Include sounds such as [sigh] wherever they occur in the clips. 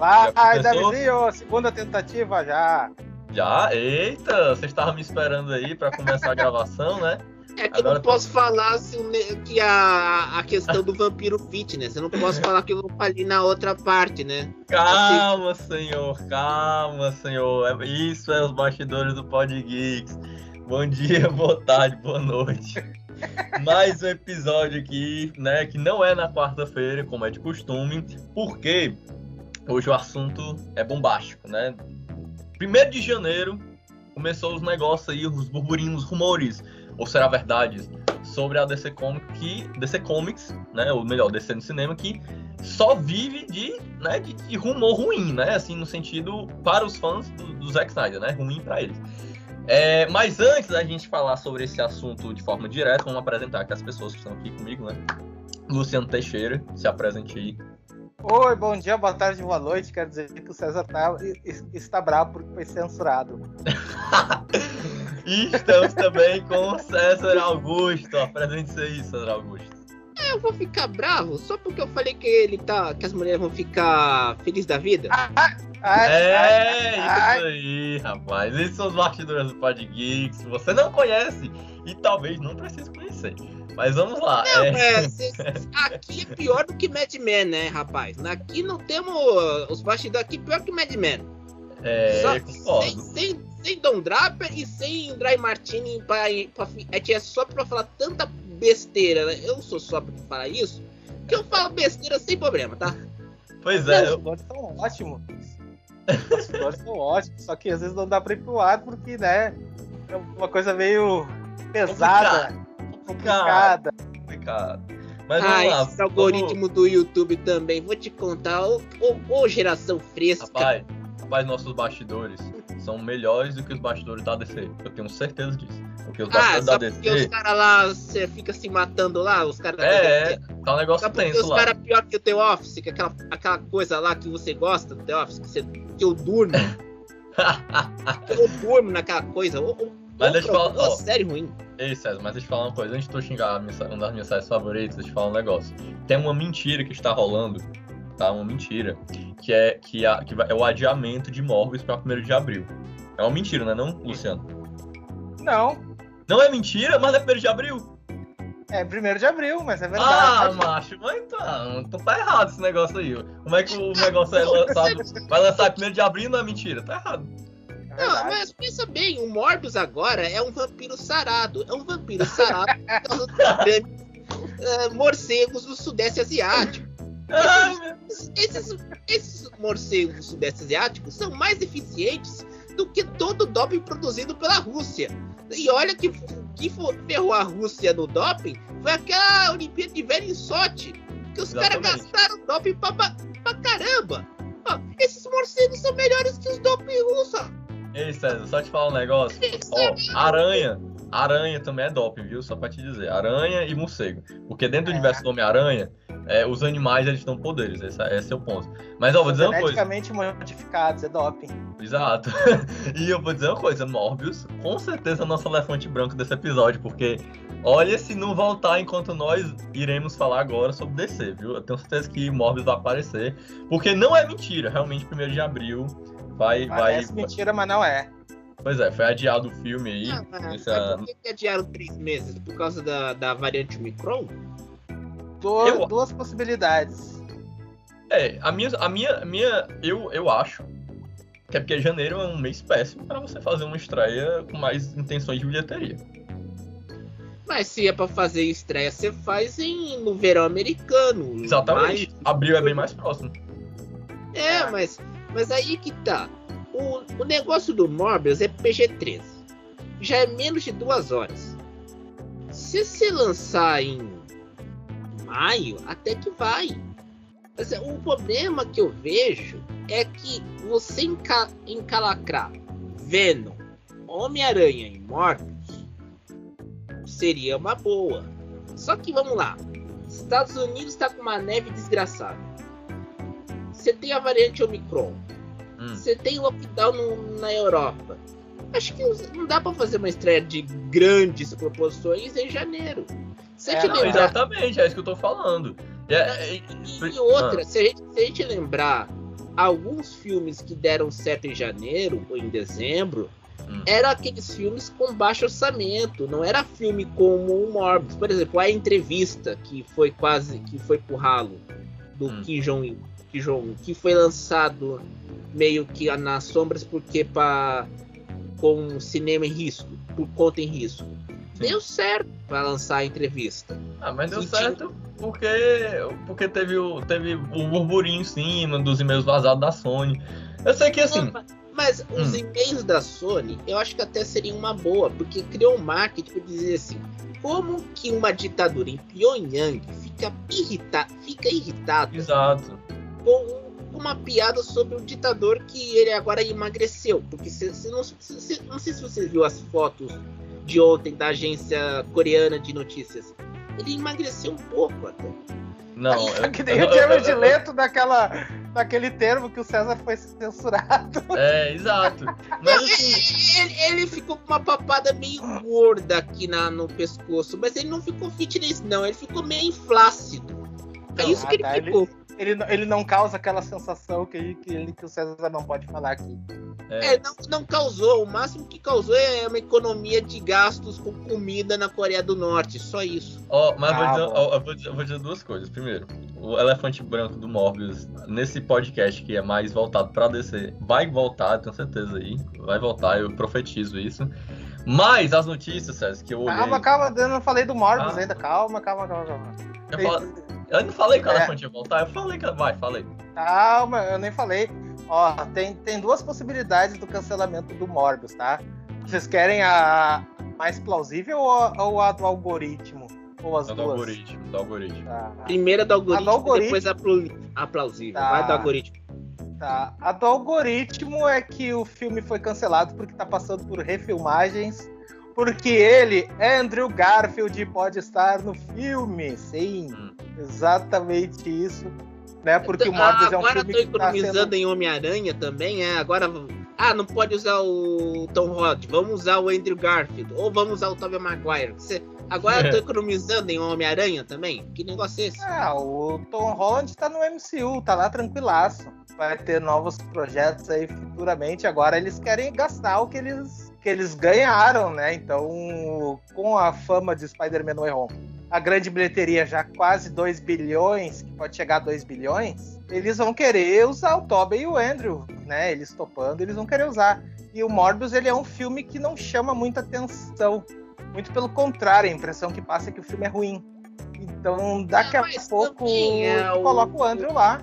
Vai, Davizinho, segunda tentativa já. Já? Eita, você estava me esperando aí para começar a gravação, né? É que Agora eu não posso tô... falar assim, que a, a questão do vampiro fitness. Eu não posso falar que eu falei na outra parte, né? Calma, assim... senhor, calma, senhor. É, isso é os bastidores do Pod Geeks. Bom dia, [laughs] boa tarde, boa noite. Mais um episódio aqui, né? Que não é na quarta-feira, como é de costume, porque hoje o assunto é bombástico, né? Primeiro de janeiro começou os negócios aí, os burburinhos, os rumores ou será verdade sobre a DC Comics, que, DC Comics, né, ou melhor, DC no cinema, que só vive de, né, de, de rumor ruim, né, assim, no sentido para os fãs do, do Zack Snyder, né, ruim para eles. É, mas antes da gente falar sobre esse assunto de forma direta, vamos apresentar aqui as pessoas que estão aqui comigo, né? Luciano Teixeira, se apresente aí. Oi, bom dia, boa tarde, boa noite. Quero dizer que o César tá, está bravo porque foi censurado. E [laughs] estamos também com César Augusto. Apresente-se aí, César Augusto. É, eu vou ficar bravo só porque eu falei que ele tá. que as mulheres vão ficar felizes da vida. Ah, ah, é, isso aí, rapaz. Esses são os bastidores do Pod Geeks. Você não conhece e talvez não precise conhecer. Mas vamos lá. Não, é... É, aqui é pior do que Mad Men, né, rapaz? Aqui não temos. Os bastidores aqui pior que Mad Men. É, Só, sem, sem, sem Don Draper e sem Dry Martini pra, pra, é, é só pra falar tanta besteira, né? Eu sou só pra falar isso, que eu falo besteira sem problema, tá? Pois é. Os bastidores são ótimos. Os bastidores são ótimos, só que às vezes não dá pra ir pro ar porque, né? É uma coisa meio pesada, complicada. Complicada. Mas vamos ah, lá. Esse vamos... algoritmo do YouTube também, vou te contar, ô, ô, ô geração fresca. Rapaz, rapaz, nossos bastidores são melhores do que os bastidores da DC. Eu tenho certeza disso. Porque os ah, bastidores da DC. Porque os caras lá, você fica se matando lá, os caras. É, é, tá um negócio só tenso os lá. Os caras pior que o The Office, que é aquela, aquela coisa lá que você gosta do The Office, que, você, que eu durmo. [laughs] eu durmo naquela coisa. Ou, mas deixa eu falar. Ó, série ruim. Ei, César, mas deixa eu falar uma coisa. Antes de tu xingar uma das minhas séries favoritas, deixa eu falar um negócio. Tem uma mentira que está rolando tá? Uma mentira. Que é, que, a, que é o adiamento de Morbius para 1 de abril. É uma mentira, não é não, Luciano? Não. Não é mentira, mas é 1 de abril. É 1 de abril, mas é verdade. Ah, macho, mas então, então tá errado esse negócio aí. Como é que o negócio é [laughs] lançado? Vai lançar 1 de abril e não é mentira? Tá errado. Não, mas pensa bem, o Morbius agora é um vampiro sarado. É um vampiro sarado [laughs] por causa dos uh, morcegos do Sudeste Asiático. [laughs] Esses, esses morcegos do Sudeste Asiático são mais eficientes do que todo o doping produzido pela Rússia. E olha que, que ferrou a Rússia no doping foi aquela Olimpíada de Velho Sochi, que os caras gastaram doping pra, pra caramba. Ó, esses morcegos são melhores que os doping russos. Ei, César, só te falar um negócio. Ó, aranha. Aranha também é doping, viu? Só pra te dizer. Aranha e morcego. Porque dentro do é. universo do Homem-Aranha, é, os animais eles dão poderes, esse, esse, é o ponto. Mas ó, vou dizer uma coisa. Geneticamente modificados, é doping. Exato. [laughs] e eu vou dizer uma coisa, Morbius, com certeza é o nosso elefante branco desse episódio, porque olha se não voltar enquanto nós iremos falar agora sobre DC, viu? Eu tenho certeza que Morbius vai aparecer, porque não é mentira, realmente, 1 de abril vai. Parece vai, mentira, mas não é. Pois é, foi adiado o filme aí. Ah, essa... Por que adiaram três meses? Por causa da, da variante Omicron? Duas, eu... duas possibilidades. É, a minha, a minha, a minha eu, eu acho que é porque janeiro é um mês péssimo para você fazer uma estreia com mais intenções de bilheteria. Mas se é para fazer estreia, você faz em, no verão americano. Exatamente. Mais... Abril é bem mais próximo. É, mas, mas aí que tá. O, o negócio do Morbius é PG-13. Já é menos de duas horas. Se você lançar em maio, até que vai. Mas, o problema que eu vejo é que você enca encalacrar Venom, Homem-Aranha e Morbius seria uma boa. Só que vamos lá. Estados Unidos está com uma neve desgraçada. Você tem a variante Omicron. Hum. Você tem lockdown no, na Europa. Acho que não dá para fazer uma estreia de grandes proporções em janeiro. Se é, não, exatamente, é isso que eu tô falando. E, e, e outra, ah. se, a gente, se, a gente, lembrar alguns filmes que deram certo em janeiro ou em dezembro Hum. eram aqueles filmes com baixo orçamento, não era filme como o Morbius. Por exemplo, a entrevista que foi quase que foi pro ralo do Hum. Kim Jong Kim Jong que foi lançado meio que nas sombras porque para com cinema em risco, por conta em risco. Deu certo para lançar a entrevista. Ah, mas deu Sim, certo porque, porque teve, o, teve o burburinho em cima dos e-mails vazados da Sony. Eu sei que assim. Não, Mas os Hum. e-mails da Sony, eu acho que até seria uma boa, porque criou um marketing para dizer assim: como que uma ditadura em Pyongyang fica irritada, fica irritada Exato. Com uma piada sobre o ditador que ele agora emagreceu? Porque se, se não, se- se- não sei se você viu as fotos de ontem da agência coreana de notícias. Ele emagreceu um pouco até. Não, eu- [laughs] que nem o Jared Leto daquela, daquele termo que o César foi censurado. É, exato. Mas assim. [laughs] Ele, ele ficou com uma papada meio gorda aqui na, no pescoço, mas ele não ficou fitness, não. Ele ficou meio flácido. É isso que ele ah, tá, ficou. Ele, não- ele não causa aquela sensação que, que, ele- que o César não pode falar aqui. É, É, não, não causou. O máximo que causou é uma economia de gastos com comida na Coreia do Norte. Só isso. Ó, mas vou Ah, dizer, bom. ó, eu vou, dizer, eu vou dizer duas coisas. Primeiro, o elefante branco do Morbius, nesse podcast que é mais voltado pra DC, vai voltar, tenho certeza aí. Vai voltar, eu profetizo isso. Mas as notícias, César, que eu olhei. Calma, calma, eu não falei do Morbius Ah. ainda. Calma, calma, calma, calma. Eu, falo- eu não falei que o É. elefante ia voltar, eu falei que. Vai, falei. Calma, eu nem falei. Ó, tem, tem duas possibilidades do cancelamento do Morbius, tá? Vocês querem a mais plausível ou, ou a do algoritmo? Ou as do duas? algoritmo, do algoritmo. Tá, Primeiro a do algoritmo, A do algoritmo. depois a plausível. Tá. Vai do algoritmo. tá. A do algoritmo é que o filme foi cancelado porque tá passando por refilmagens. Porque ele, Andrew Garfield, pode estar no filme. Sim, Hum. Exatamente isso. Né? Porque o Ah, Morbius é um agora filme tô que tá economizando sendo... em Homem-Aranha também, é. Agora. Ah, não pode usar o Tom Holland. Vamos usar o Andrew Garfield. Ou vamos usar o Tobey Maguire. Você- Agora eu tô economizando em Homem-Aranha também? Que negócio é esse? Ah, o Tom Holland tá no MCU, tá lá tranquilaço. Vai ter novos projetos aí futuramente. Agora eles querem gastar o que eles, que eles ganharam, né? Então, com a fama de Spider-Man No Way Home, a grande bilheteria já quase 2 bilhões, que pode chegar a 2 bilhões, eles vão querer usar o Tobey e o Andrew, né? Eles topando, eles vão querer usar. E o Morbius, ele é um filme que não chama muita atenção. Muito pelo contrário, a impressão que passa é que o filme é ruim. Então, daqui Ah, a mas pouco, é o- coloca o Andrew lá.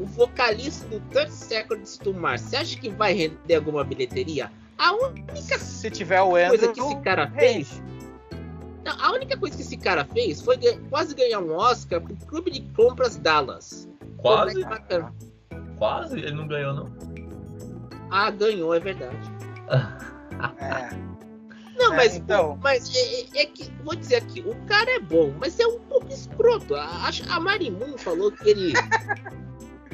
O vocalista do 30 Seconds to Mars, você acha que vai render alguma bilheteria? A única Se tiver o coisa Andrew, que esse cara fez. A única coisa que esse cara fez foi quase ganhar um Oscar pro Clube de Compras Dallas. Quase, quase, ele não ganhou, não. Ah, ganhou, é verdade. [laughs] É. Não, É, mas, então. mas é, é- é que, vou dizer aqui, o cara é bom, mas é um pouco escroto. A, a Marimun falou que ele. [laughs]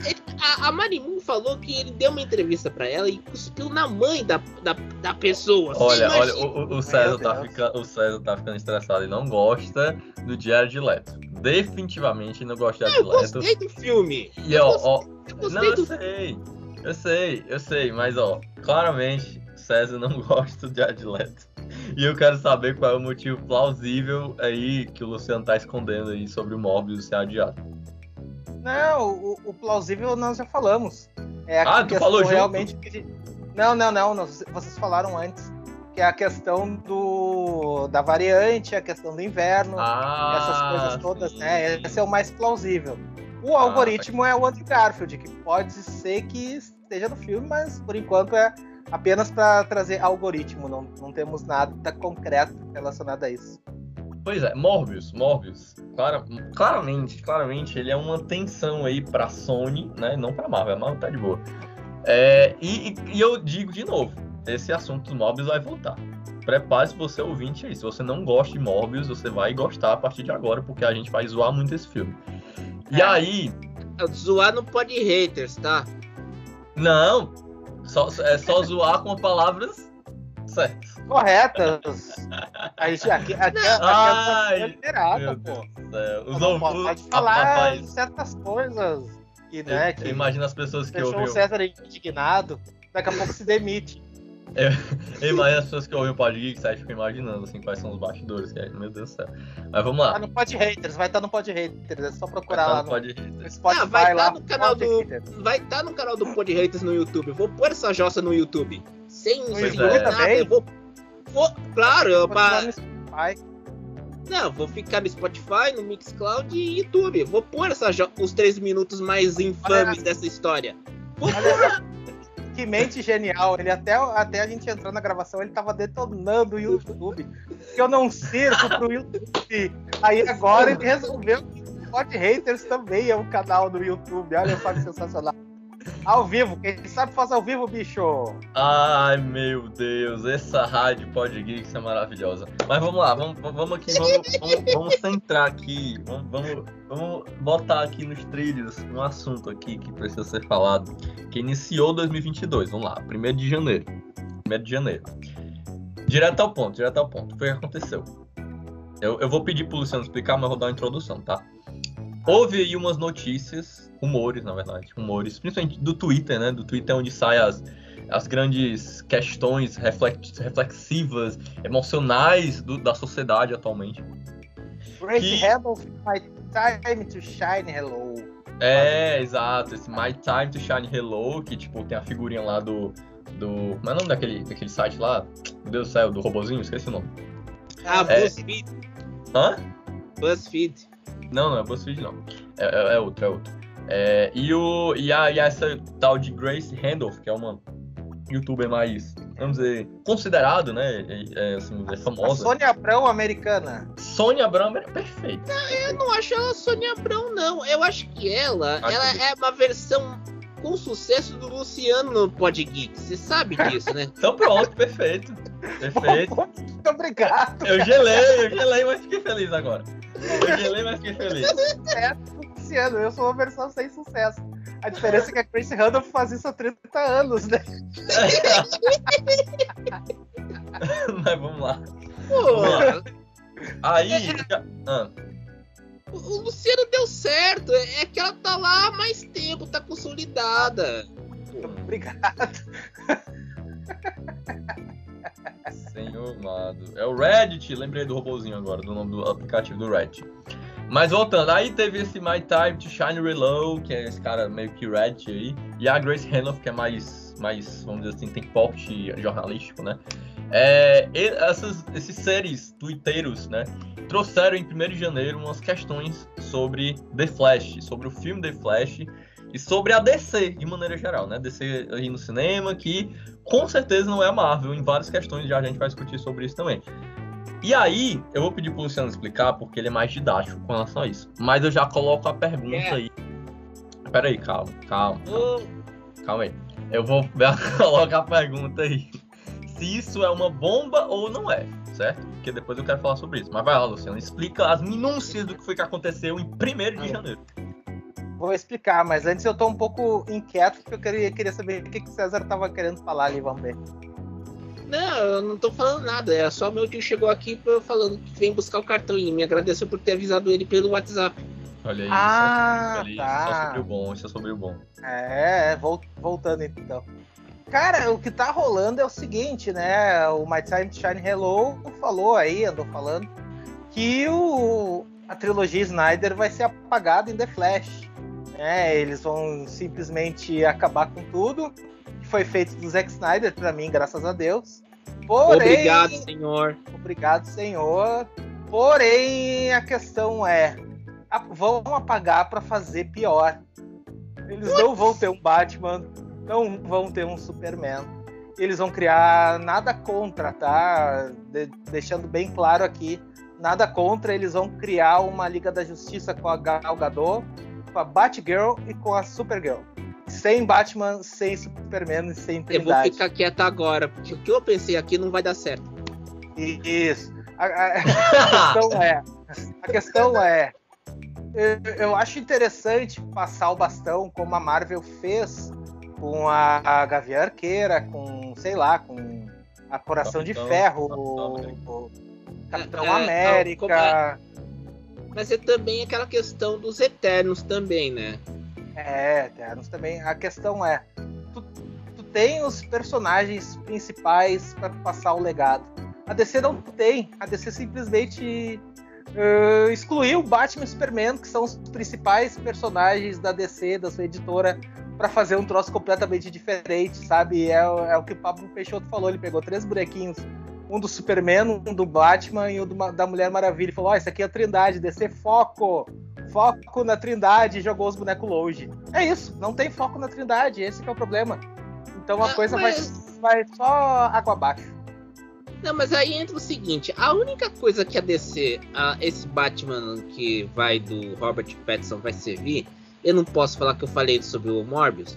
ele- a, a Marimun falou que ele deu uma entrevista pra ela e cuspiu na mãe da, da, da pessoa. Olha, olha, o, o- César tá ficando, o César tá ficando estressado e não gosta do Jared Leto. Definitivamente não gosta de Eu Jared Leto. gostei do filme. E ó, ó, Eu não, gostei eu do sei, eu sei, eu sei, mas ó, claramente César não [laughs] gosta do Jared Leto. E eu quero saber qual é o motivo plausível aí que o Luciano tá escondendo aí sobre o Morbius ser adiado. Não, o, o plausível nós já falamos. É a Ah, tu falou realmente que- Não, não, não, Vocês falaram antes. Que é a questão do da variante, a questão do inverno, Ah, essas coisas todas, sim. né? Esse é o mais plausível. O Ah, algoritmo é o Andrew Garfield, que pode ser que esteja no filme, mas por enquanto é apenas para trazer algoritmo. Não, não temos nada concreto relacionado a isso. Pois é, Morbius, Morbius, clara- claramente, claramente ele é uma tensão aí pra Sony, né? Não pra Marvel, a Marvel tá de boa. É, e, e- eu digo de novo, esse assunto do Morbius vai voltar. Prepare-se você ouvinte aí. Se você não gosta de Morbius, você vai gostar a partir de agora, porque a gente vai zoar muito esse filme. E É. aí, Zoar não pode haters, tá? não, só, é só zoar com palavras certas. Corretas. Aí, aqui, aqui, aqui, Ai, aqui é liberada, pô. Os Não pode a- falar rapaz, certas coisas. aqui, né? Eu, eu imagino as pessoas que deixou ouviram. o César indignado, daqui a pouco se demite. Eu imagino as pessoas que ouvem o Pod Geek, sabe? Ficam imaginando assim, quais são os bastidores, que é, meu Deus do céu. Mas vamos lá. Tá no Pod Haters, vai estar no Pod Haters, é só procurar Tá lá no. Spotify Ah, vai lá. estar no canal Pod do. Haters. Vai estar no canal do Pod Haters no YouTube. Eu vou pôr essa jossa no YouTube. Sem sem YouTube nada. Eu vou. Vou claro, eu, pra. Não, vou ficar no Spotify, no Mixcloud e YouTube. Vou pôr essa os três minutos mais infames dessa história. Vou que mente genial. Ele até, até a gente entrar na gravação, ele tava detonando o YouTube. Que eu não sirvo pro YouTube. Aí agora ele resolveu que o Pod Haters também é um canal do YouTube. Olha só que sensacional. Ao vivo, quem sabe faz ao vivo, bicho. Ai, meu Deus, essa rádio Pod Geeks é maravilhosa. Mas vamos lá, vamos, vamos aqui, vamos, vamos, vamos centrar aqui, vamos, vamos, vamos botar aqui nos trilhos um assunto aqui que precisa ser falado, que iniciou 2022, vamos lá, 1 de janeiro, 1 de janeiro. Direto ao ponto, direto ao ponto, foi o que aconteceu. Eu, eu vou pedir pro Luciano explicar, mas eu vou dar uma introdução, tá? Houve aí umas notícias, rumores, na verdade, rumores, principalmente do Twitter, né? Do Twitter onde saem as, as grandes questões reflex- reflexivas, emocionais do- da sociedade atualmente. Grace Que- Randolph, my time to shine, hello. É, exato, esse My Time to Shine Hello, que tipo, tem a figurinha lá do. do como é o nome daquele, daquele site lá? Meu Deus do céu, do robozinho, esqueci o nome. Ah, É. BuzzFeed. Hã? BuzzFeed. Não, não é BuzzFeed não. É, é, é outro, é outro. É, e, o, e, a, e essa tal de Grace Randolph, que é uma youtuber mais, vamos dizer, considerado, né? É, é, assim, é A famosa. Sônia Abrão americana. Sônia Abrão é perfeita. Eu não acho ela Sônia Abrão, não. Eu acho que ela, Acho ela que- é uma versão com sucesso do Luciano no Pod Geek. Você sabe disso, né? [laughs] Então pronto, perfeito. [laughs] Perfeito. Muito obrigado. Eu gelei, eu gelei, mas fiquei feliz agora. Eu gelei, mas fiquei feliz. Luciano, eu sou uma versão sem sucesso. A diferença é que a Grace Randolph faz isso há 30 anos, né? [laughs] Mas vamos lá. Pô, Aí. já- ah, o o Luciano deu certo. É que ela tá lá há mais tempo, tá consolidada. Obrigado. Amado. É o Reddit, lembrei do robozinho agora, do nome do aplicativo do Reddit. Mas voltando, aí teve esse My Time to Shine Reload, que é esse cara meio que Reddit aí, e a Grace Randolph, que é mais, mais vamos dizer assim, tem porte jornalístico, né? É, essas, esses seres twitteiros, né, trouxeram em 1 de janeiro umas questões sobre The Flash, sobre o filme The Flash e sobre a DC de maneira geral, né? DC aí no cinema, que com certeza não é a Marvel, em várias questões já a gente vai discutir sobre isso também. E aí, eu vou pedir pro Luciano explicar, porque ele é mais didático com relação a isso. Mas eu já coloco a pergunta É. aí. Pera aí, calma, calma, Ô, calma aí. Eu vou [laughs] colocar a pergunta aí. Se isso é uma bomba ou não é, certo? Porque depois eu quero falar sobre isso. Mas vai lá, Luciano, explica as minúcias do que foi que aconteceu em 1 de janeiro. Vou explicar, mas antes eu tô um pouco inquieto, porque eu queria, queria saber o que, que o César tava querendo falar ali, vamos ver. Não, eu não tô falando nada. É só meu tio chegou aqui falando que vem buscar o cartão e me agradeceu por ter avisado ele pelo WhatsApp. Olha aí. Ah, tá. só sobre o bom, isso é sobre o bom. É, vol- voltando então. Cara, o que tá rolando é o seguinte, né? O My Time to Shine Hello falou aí, andou falando, que o, a trilogia Snyder vai ser apagada em The Flash. Né? Eles vão simplesmente acabar com tudo que foi feito do Zack Snyder, pra mim, graças a Deus. Porém, Obrigado, senhor. Obrigado, senhor. Porém, a questão é: vão apagar para fazer pior. Eles não vão ter um Batman, não vão ter um Superman. Eles vão criar nada contra, tá? De- deixando bem claro aqui, nada contra. Eles vão criar uma Liga da Justiça com a Gal Gadot, com a Batgirl e com a Supergirl. Sem Batman, sem Superman e sem Eu vou Trindade. ficar quieto agora, porque o que eu pensei aqui não vai dar certo. Isso. A, a- [laughs] a questão é, a questão é, eu, eu acho interessante passar o bastão como a Marvel fez com a, a Gavião Arqueira, com, sei lá, com a Coração de Capitão- Ferro, Capitão o, o Capitão É, é, América. Mas é também aquela questão dos Eternos também, né? É, Eternos também. A questão é, tu, tu tem os personagens principais para passar o legado. A DC não tem. A DC simplesmente uh, excluiu Batman e Superman, que são os principais personagens da DC, da sua editora, para fazer um troço completamente diferente, sabe? É, é, o que o Pablo Peixoto falou. Ele pegou três bonequinhos. Um do Superman, um do Batman e um do, da Mulher Maravilha. Ele falou: Ó, oh, esse aqui é a Trindade, DC foco! Foco na Trindade e jogou os bonecos longe. É isso, não tem foco na Trindade, esse é o problema. Então a coisa mas... vai, vai só água abaixo. Não, mas aí entra o seguinte: a única coisa que a DC, a, esse Batman que vai do Robert Pattinson vai servir, eu não posso falar que eu falei sobre o Morbius,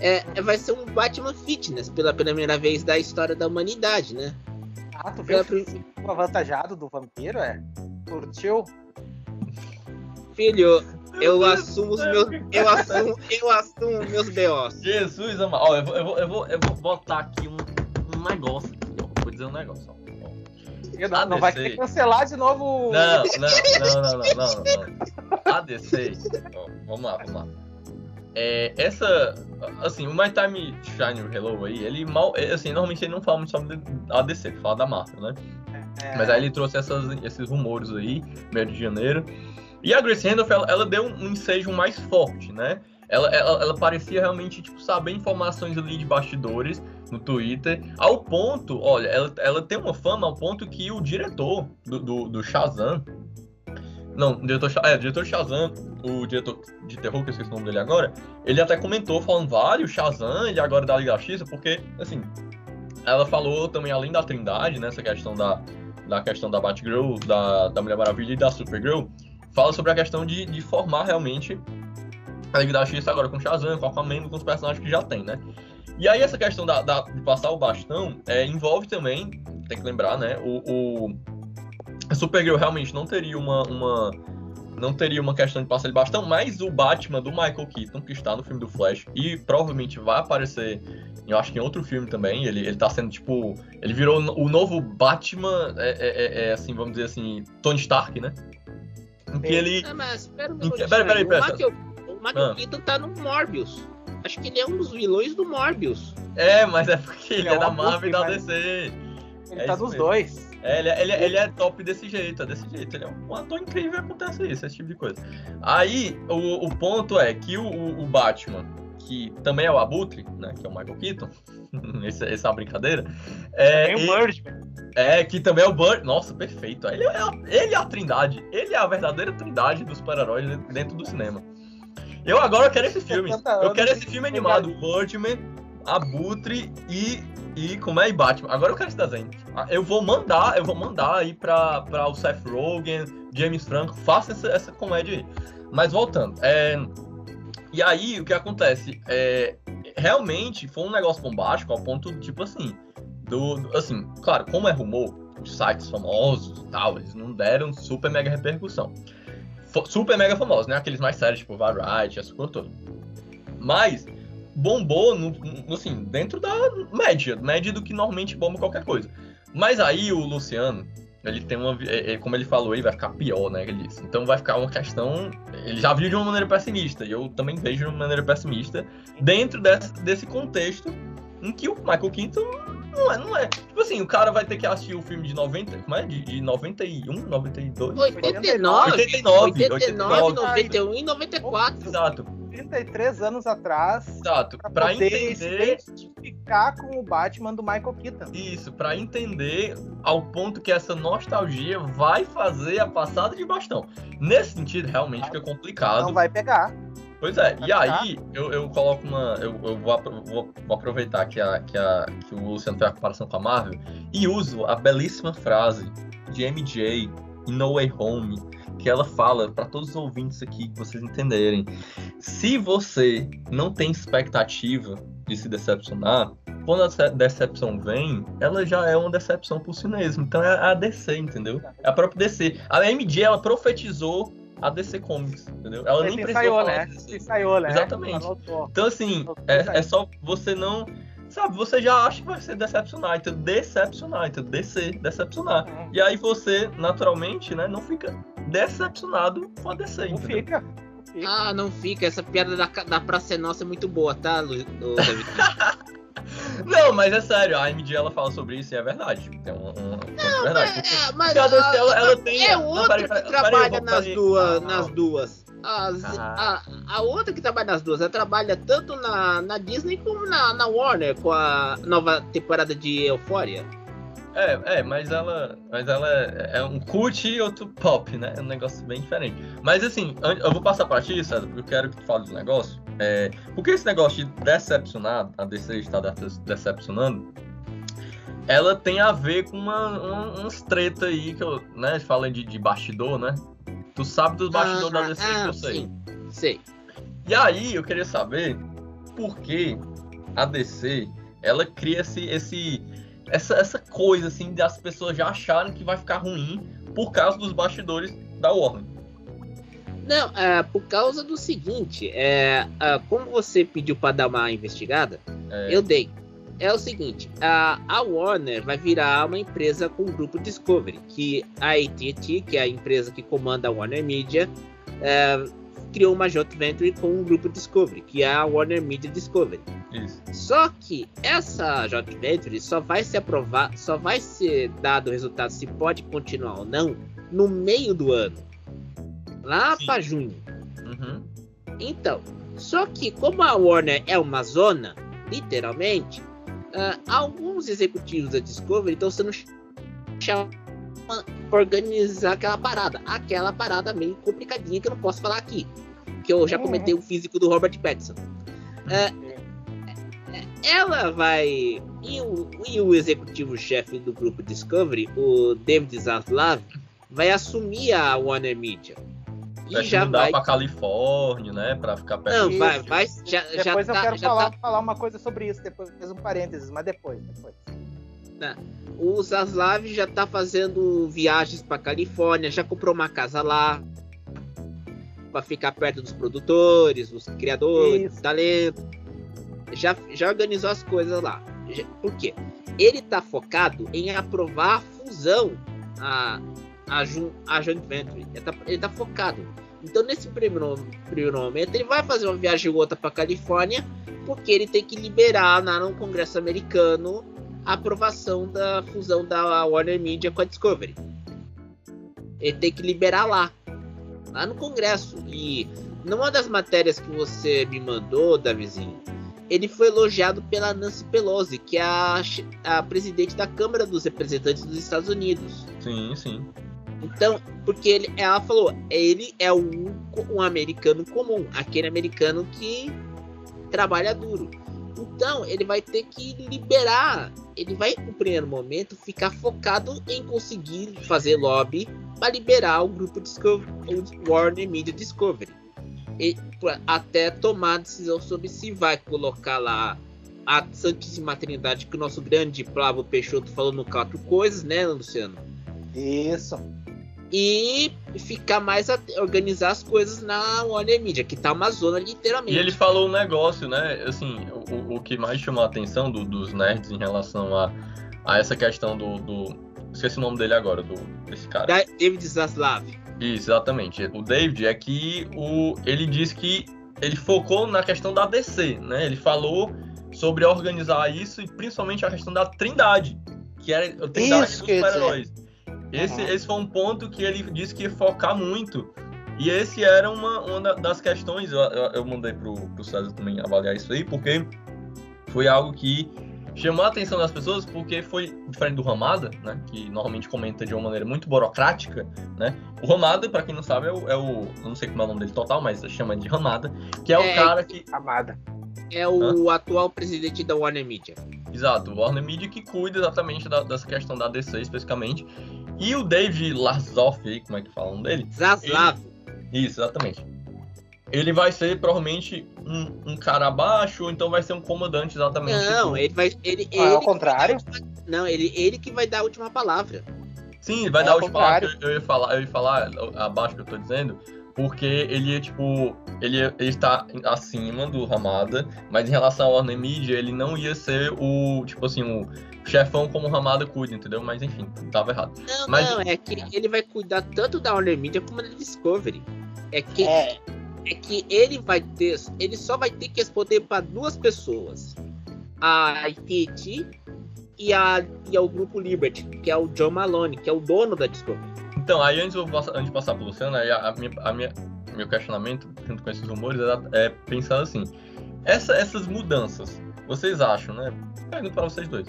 é vai ser um Batman Fitness pela primeira vez da história da humanidade, né? Ah, tu viu prim... o avantajado do vampiro, é? Curtiu? Filho, eu assumo os meus. Eu assumo, eu assumo meus BOs. Jesus, amado. Ó, eu vou, eu, vou, eu, vou, eu vou botar aqui um, um negócio vou dizer um negócio. Ó. Não, não vai ter que cancelar de novo. Não, não, não, não, não, não. não. ADC. Ó, vamos lá, vamos lá. É, essa. Assim, o My Time Shine Hello aí, ele mal. É, assim, normalmente ele não fala muito sobre a DC, fala da Marvel, né? É... Mas aí ele trouxe essas, esses rumores aí, meio de janeiro. E a Grace Randolph, ela, ela deu um ensejo mais forte, né? Ela, ela, ela, parecia realmente tipo, saber informações ali de bastidores no Twitter, ao ponto, olha, ela, ela tem uma fama ao ponto que o diretor do, do, do Shazam, não, o diretor, é, o diretor Shazam, o diretor de terror, que eu esqueci o nome dele agora, ele até comentou falando, vale o Shazam, ele agora é da Liga X, porque, assim, ela falou também, além da Trindade, né, questão da, da questão da Batgirl, da, da Mulher Maravilha e da Supergirl, fala sobre a questão de, de formar realmente a Liga da Justiça agora com Shazam, com Aquaman, com os personagens que já tem, né? E aí essa questão da, da de passar o bastão é, envolve também, tem que lembrar, né? O, o a [laughs] Supergirl realmente não teria uma, uma não teria uma questão de passar de bastão, mas o Batman do Michael Keaton, que está no filme do Flash, e provavelmente vai aparecer, eu acho que em outro filme também, ele, ele tá sendo tipo. Ele virou o novo Batman, é, é, é, é assim, vamos dizer assim, Tony Stark, né? Em que ele. Ah, mas pera um Peraí, peraí, peraí. O Michael ah. Keaton tá no Morbius. Acho que ele é um dos vilões do Morbius. É, mas é porque ele, ele é, é da Marvel e da DC. Ele é tá dos mesmo. dois. É, ele, é, ele, ele, é top desse jeito, é desse jeito. Ele é um ator incrível e acontece isso, esse tipo de coisa. Aí, o, o ponto é que o, o, Batman, que também é o Abutre, né? Que é o Michael Keaton. [laughs] essa, essa é uma brincadeira. É, o Birdman. É, que também é o Bird. Nossa, perfeito. Ele é, ele é a trindade. Ele é a verdadeira trindade dos super-heróis dentro do cinema. Eu agora quero esse filme. Eu quero esse filme animado. Birdman, Abutre e. E como é? E Batman. Agora eu quero esse desenho. Ah, eu vou mandar, eu vou mandar aí pra, pra o Seth Rogen, James Franco, faça essa, essa comédia aí. Mas voltando, é, e aí o que acontece? É, realmente foi um negócio bombástico ao ponto, tipo assim, do, do, assim, claro, como é rumor, os sites famosos e tal, eles não deram super mega repercussão super mega famosos, né? Aqueles mais sérios, tipo Variety, essa coisa toda. Mas bombou, no, no, assim, dentro da média, média do que normalmente bomba qualquer coisa. Mas aí o Luciano, ele tem uma. É, é, como ele falou, ele vai ficar pior, né? Ele disse. Então vai ficar uma questão. Ele já viu de uma maneira pessimista, e eu também vejo de uma maneira pessimista, dentro desse, desse contexto em que o Michael Keaton não é, não é. Tipo assim, o cara vai ter que assistir o filme de 90, como é? De, de 91, 92? 89, 89, 89, 91 e 94. Exato. 33 anos atrás. Exato. Pra, pra entender. Se identificar com o Batman do Michael Keaton. Isso, pra entender ao ponto que essa nostalgia vai fazer a passada de bastão. Nesse sentido, realmente fica complicado. Não vai pegar. Pois é, e aí eu, eu coloco uma. Eu, eu vou, vou, vou, aproveitar que, a, que, a, que o Luciano fez a comparação com a Marvel e uso a belíssima frase de MJ em No Way Home, que ela fala para todos os ouvintes aqui que vocês entenderem. Se você não tem expectativa de se decepcionar, quando a decepção vem, ela já é uma decepção por si mesmo. Então é a DC, entendeu? É a própria DC. A MJ ela profetizou a DC Comics, entendeu? Ela nem precisou né? Ensaiou, né? Exatamente. Então, assim, é, é, só você não... Sabe, você já acha que vai ser decepcionar, então decepcionar, então DC, decepcionar. E aí você, naturalmente, né, não fica decepcionado com a DC, Não fica. fica. Ah, não fica. Essa piada da, da Praça é Nossa é muito boa, tá, Lu, Lu- David? [laughs] Não, mas é sério, a AMD ela fala sobre isso e é verdade. Tem um, um, um verdade. Porque- É, mas a DC, ela, ela tem. é não, outra peraí, que trabalha nas duas. Ah, nas não. duas. As- Ah. a, a outra que trabalha nas duas, ela trabalha tanto na, na Disney como na, na Warner com a nova temporada de Euphoria. É, é, mas ela, mas ela é, é um cult e outro pop, né? É um negócio bem diferente. Mas assim, eu vou passar pra ti, César, porque eu quero que tu fale do negócio. É, porque esse negócio de decepcionar, a DC está de- decepcionando, ela tem a ver com uma, uma, uns treta aí que eu, né, fala de, de bastidor, né? Tu sabe dos bastidores da DC que ah, eu sei. sim, sei. E aí eu queria saber por que a DC ela cria esse, esse essa, essa coisa assim das pessoas já acharem que vai ficar ruim por causa dos bastidores da Warner. Não, é por causa do seguinte, é, ah, como você pediu pra dar uma investigada, É, eu dei. É o seguinte, a, a Warner vai virar uma empresa com o grupo Discovery, que a AT&T, que é a empresa que comanda a Warner Media, é, criou uma joint venture com o grupo Discovery, que é a Warner Media Discovery. Isso. Só que essa joint venture só vai ser aprovada, só vai ser dado o resultado se pode continuar ou não no meio do ano, lá para junho. Uhum. Então, só que como a Warner é uma zona, literalmente, ah, alguns executivos da Discovery estão sendo ch- chamados para organizar aquela parada. Aquela parada meio complicadinha que eu não posso falar aqui. Que eu já Uhum. comentei o físico do Robert Pattinson. Ela vai. E o, e o executivo-chefe do grupo Discovery, o David Zaslav, vai assumir a Warner Media. E Vai já mudar vai. pra Califórnia, né? Pra ficar perto Não, vai, vai. Já, já Depois eu tá, quero já falar, tá- falar uma coisa sobre isso, depois fez um parênteses, mas depois, depois. O Zaslav já tá fazendo viagens pra Califórnia, já comprou uma casa lá. Pra ficar perto dos produtores, dos criadores, Isso. dos talentos. Já, já organizou as coisas lá. Já- Por quê? Ele tá focado em aprovar a fusão, a, a, jun- a joint venture. Ele tá, ele tá focado. Então, nesse primeiro, primeiro momento, ele vai fazer uma viagem ou outra pra Califórnia, porque ele tem que liberar lá no Congresso americano a aprovação da fusão da Warner Media com a Discovery. Ele tem que liberar lá, lá no Congresso. E numa das matérias que você me mandou, Davizinho, ele foi elogiado pela Nancy Pelosi, que é a, a presidente da Câmara dos Representantes dos Estados Unidos. Sim, sim. Então, porque ele, ela falou, ele é um, um americano comum, aquele americano que trabalha duro. Então, ele vai ter que liberar, ele vai, no primeiro momento, ficar focado em conseguir fazer lobby para liberar o grupo Discovery, o Warner Media Discovery. E, pra- até tomar a decisão sobre se vai colocar lá a Santíssima Trindade, que o nosso grande Flávio Peixoto falou no Quatro Coisas, né, Luciano? Isso. e ficar mais a organizar as coisas na Warner Media, que tá uma zona literalmente. E ele falou um negócio, né? Assim, o, o que mais chamou a atenção do- dos nerds em relação a, a essa questão do, do. Esqueci o nome dele agora, do, desse cara. Da- David Zaslav. Isso, exatamente. O David é que o, ele disse que ele focou na questão da DC, né? Ele falou sobre organizar isso e principalmente a questão da Trindade, que era a Trindade Isso dos super-heróis. Esse, Uhum. esse foi um ponto que ele disse que ia focar muito. E esse era uma, uma da- das questões, eu, eu, eu mandei pro, pro César também avaliar isso aí, porque foi algo que chamou a atenção das pessoas, porque foi diferente do Ramada, né? Que normalmente comenta de uma maneira muito burocrática, né? O Ramada, pra quem não sabe, é o, é o- Eu não sei como é o nome dele total, mas chama de Ramada, que é, o É. cara que. Amada. É o atual presidente da Warner Media. Exato, o Warner Media que cuida exatamente da- dessa questão da DC especificamente. E o David Larzoff aí, como é que fala o nome dele? Zaslav. Isso, exatamente. Ele vai ser provavelmente um, um cara abaixo, ou então vai ser um comandante exatamente. Não, do- ele vai. Ele, Ah, ele ao contrário. Não, ele, ele que vai dar a última palavra. Sim, vai É dar ao o palavra. Eu, eu ia falar, eu ia falar abaixo que eu tô dizendo, porque ele é tipo. Ele, ia- ele está acima do Ramada, mas em relação ao Warner Media, ele não ia ser o, tipo assim, o chefão como o Ramada cuida, entendeu? Mas enfim, tava errado. Não, Mas- não, é que ele vai cuidar tanto da Warner Media como da Discovery. É que É, é que ele vai ter, ele só vai ter que responder para duas pessoas, a AT&T e, a, e ao grupo Liberty, que é o John Malone, que é o dono da Discovery. Então, aí antes, antes de passar pro Luciano, aí a, minha, a minha, meu questionamento, junto com esses rumores, é, é pensar assim, essa, essas mudanças, vocês acham, né? Pergunto para vocês dois.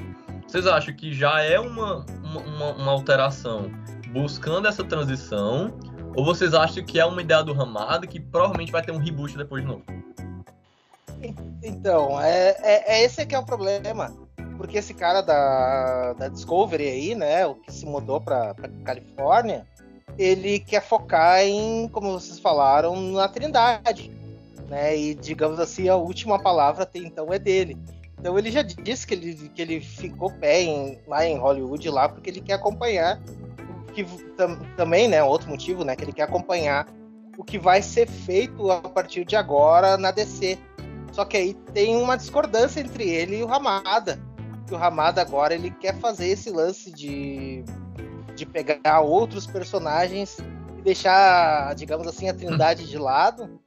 Vocês acham que já é uma, uma, uma alteração buscando essa transição? Ou vocês acham que é uma ideia do Ramada que provavelmente vai ter um reboot depois de novo? Então, é, é, é esse que é o problema. Porque esse cara da, da Discovery aí, né, o que se mudou para Califórnia, ele quer focar em, como vocês falaram, na Trindade. Né? E digamos assim, a última palavra até então é dele. Então ele já disse que ele, que ele ficou pé em, lá em Hollywood lá porque ele quer acompanhar que tam, também, né, outro motivo, né, que ele quer acompanhar o que vai ser feito a partir de agora na DC. Só que aí tem uma discordância entre ele e o Ramada. Que o Ramada agora ele quer fazer esse lance de, de pegar outros personagens e deixar, digamos assim, a Trindade de lado.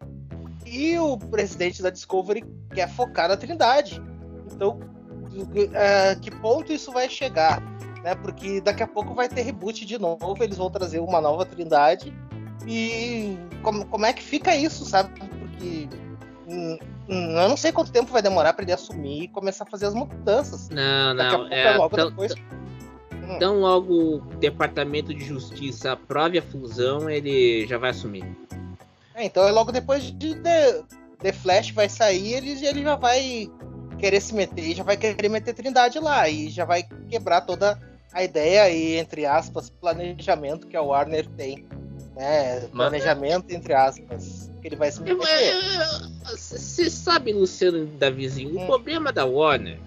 E o presidente da Discovery quer focar na Trindade. Então, uh, que ponto isso vai chegar? Né? Porque daqui a pouco vai ter reboot de novo, eles vão trazer uma nova Trindade. E como, como é que fica isso, sabe? Porque hum, hum, eu não sei quanto tempo vai demorar para ele assumir e começar a fazer as mudanças. Não, não, é, é logo tão, depois. Hum. Então logo o Departamento de Justiça aprove a fusão, ele já vai assumir. É, então é logo depois de The, The Flash vai sair, ele, ele já vai querer se meter, já vai querer meter Trindade lá e já vai quebrar toda a ideia e entre aspas planejamento que a Warner tem, né? Planejamento entre aspas que ele vai se meter. Você sabe, Luciano Davizinho, hum. o problema da Warner,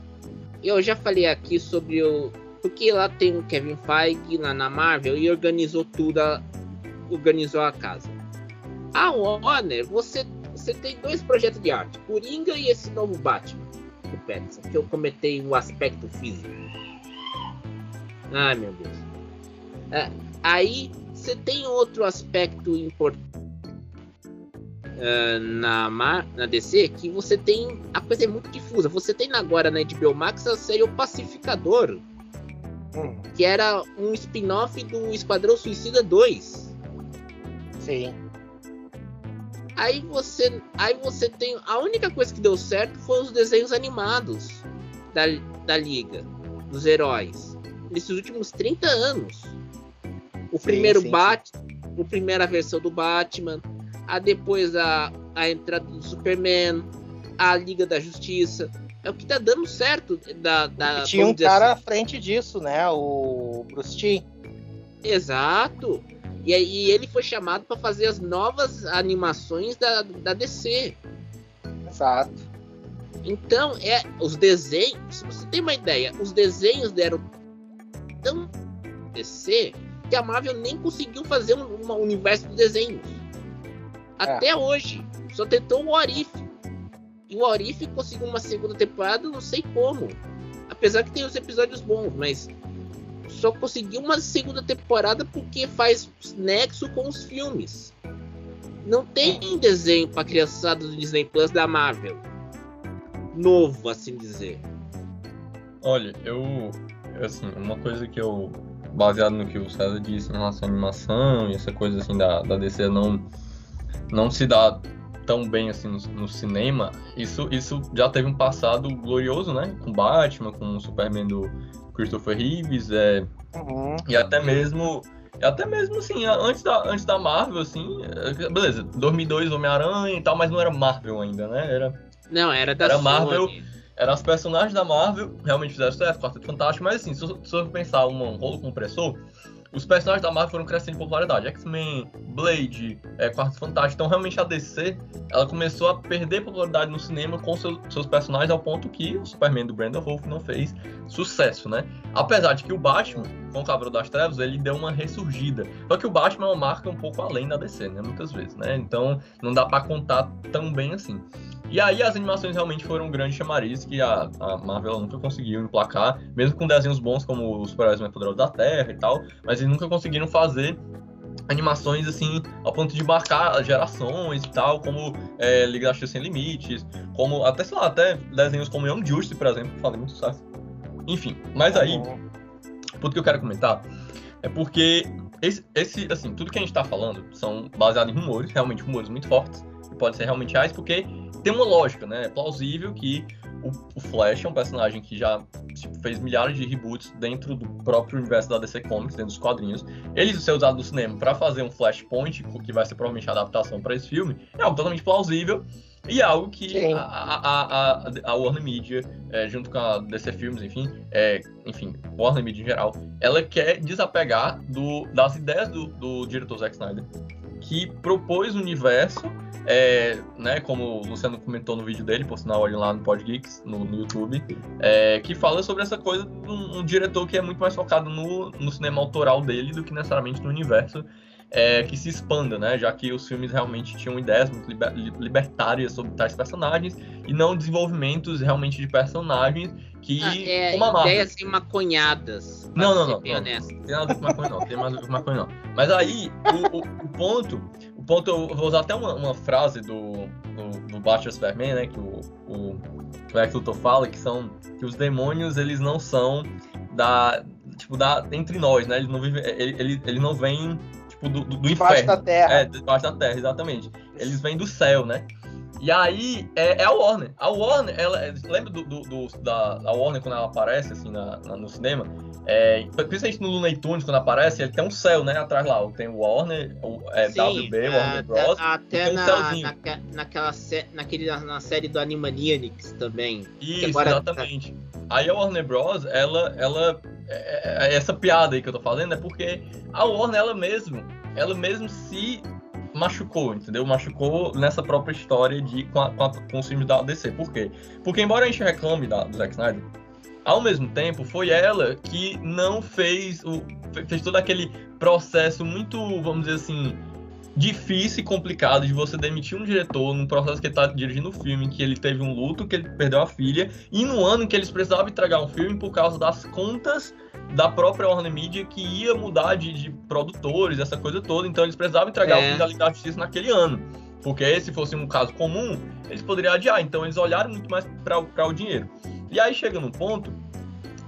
eu já falei aqui sobre o porque lá tem o Kevin Feige lá na Marvel e organizou tudo, a, organizou a casa. A Warner, você você tem dois projetos de arte, Coringa e esse novo Batman do Petson, que eu comentei o aspecto físico. Ai meu Deus. É, aí você tem outro aspecto importante uh, na, na DC que você tem. A coisa é muito difusa. Você tem agora na HBO Max a série O Pacificador. Hum. Que era um spin-off do Esquadrão Suicida 2. Sim. Aí você, aí você tem. A única coisa que deu certo foi os desenhos animados da, da Liga, dos heróis, nesses últimos 30 anos. O sim, primeiro Batman, a primeira versão do Batman, a depois a, a entrada do Superman, a Liga da Justiça. É o que tá dando certo da. da tinha um cara assim. à frente disso, né? O Bruce Timm. Exato. E aí ele foi chamado para fazer as novas animações da, da DC. Exato. Então, é os desenhos, se você tem uma ideia, os desenhos deram tão DC que a Marvel nem conseguiu fazer um, um universo de desenhos. Até é. hoje. Só tentou o Orif. E o Orif conseguiu uma segunda temporada, não sei como. Apesar que tem os episódios bons, mas só conseguiu uma segunda temporada porque faz nexo com os filmes. Não tem desenho para criançada do Disney Plus da Marvel. Novo, assim dizer. Olha, eu. Assim, uma coisa que eu. Baseado no que o César disse em relação à animação e essa coisa assim da, da DC não, não se dá tão bem assim no, no, cinema, isso, isso já teve um passado glorioso, né? Com Batman, com o Superman do, Christopher Reeves, é, uhum. e até mesmo até mesmo assim, antes da, antes da Marvel, assim, é, beleza, 2002 Homem-Aranha e tal, mas não era Marvel ainda, né? Era, não, era da era Marvel. Eram os personagens da Marvel, realmente fizeram sucesso, Quarteto Fantástico, mas assim, se eu pensar um rolo compressor, os personagens da Marvel foram crescendo em popularidade. X-Men, Blade, é, Quarto Fantástico. Então, realmente, a DC ela começou a perder popularidade no cinema com seus, seus personagens ao ponto que o Superman do Brandon Wolf não fez sucesso, né? Apesar de que o Batman, com o Cavaleiro das Trevas, ele deu uma ressurgida. Só que o Batman é uma marca um pouco além da DC, né? Muitas vezes, né? Então, não dá para contar tão bem assim. E aí as animações realmente foram um grande chamariz que a, a Marvel nunca conseguiu emplacar, mesmo com desenhos bons como os Super-Heróis Mais Poderosos da Terra e tal, mas eles nunca conseguiram fazer animações assim, ao ponto de marcar gerações e tal, como é, Liga da Justiça Sem Limites, como até, sei lá, até desenhos como Young Justice, por exemplo, que fazem muito sucesso. Enfim, mas aí, o ponto que eu quero comentar é porque esse, esse, assim, tudo que a gente tá falando são baseados em rumores, realmente rumores muito fortes, podem ser realmente reais, porque tem uma lógica, né? É plausível que o, o, Flash é um personagem que já tipo, fez milhares de reboots dentro do próprio universo da DC Comics, dentro dos quadrinhos. Ele ser usado no cinema para fazer um Flashpoint, que vai ser provavelmente a adaptação para esse filme, é algo totalmente plausível. E é algo que a, a, a, a, Warner Media, é, junto com a DC Films, enfim, é, enfim, Warner Media em geral, ela quer desapegar do, das ideias do, do diretor Zack Snyder, que propôs um universo é, né, como o Luciano comentou no vídeo dele, por sinal, olhem lá no Podgeeks, no, no YouTube, é, que fala sobre essa coisa de um, um, diretor que é muito mais focado no, no cinema autoral dele do que necessariamente no universo é, que se expanda, né? Já que os filmes realmente tinham ideias muito liber, libertárias sobre tais personagens e não desenvolvimentos realmente de personagens que ah, é, como a Marvel. ideias assim, maconhadas. Não, não, não. Não, não tem nada a ver com maconha, não. Tem nada a ver com maconha, não. Mas aí, o, o, o ponto ponto, eu vou usar até uma, uma frase do, do, do Batman Superman, né? Que o, o, o Lex Luthor fala, que são que os demônios, eles não são da. Tipo, da, entre nós, né? Eles não vivem. Ele, ele, ele não vem, tipo, do, do, do inferno. da terra. É, debaixo da terra, exatamente. Eles vêm do céu, né? E aí é, é, a Warner. A Warner, ela. Lembra do, do, do da, da, Warner quando ela aparece assim na, na no cinema? É, principalmente no Looney Tunes, quando aparece, ele tem um céu, né, atrás lá. Tem o Warner, o é, Sim, WB, é, Warner Bros. Até na, um na, naquela naquele, na série do Animaniacs também. Isso, agora... exatamente. Aí a Warner Bros, ela, ela é, é, essa piada aí que eu tô fazendo é porque a Warner, ela mesmo, ela mesmo se machucou, entendeu? Machucou nessa própria história de, com, a, com, a, com os filmes da DC. Por quê? Porque embora a gente reclame da, do Zack Snyder, ao mesmo tempo, foi ela que não fez o fez todo aquele processo muito, vamos dizer assim, difícil e complicado de você demitir um diretor num processo que ele tá dirigindo o um filme, que ele teve um luto, que ele perdeu a filha, e no ano em que eles precisavam entregar um filme por causa das contas da própria Warner Media que ia mudar de, de produtores, essa coisa toda, então eles precisavam entregar é. o filme da Liga da Justiça naquele ano. Porque se fosse um caso comum, eles poderiam adiar. Então eles olharam muito mais para o dinheiro. E aí chega num ponto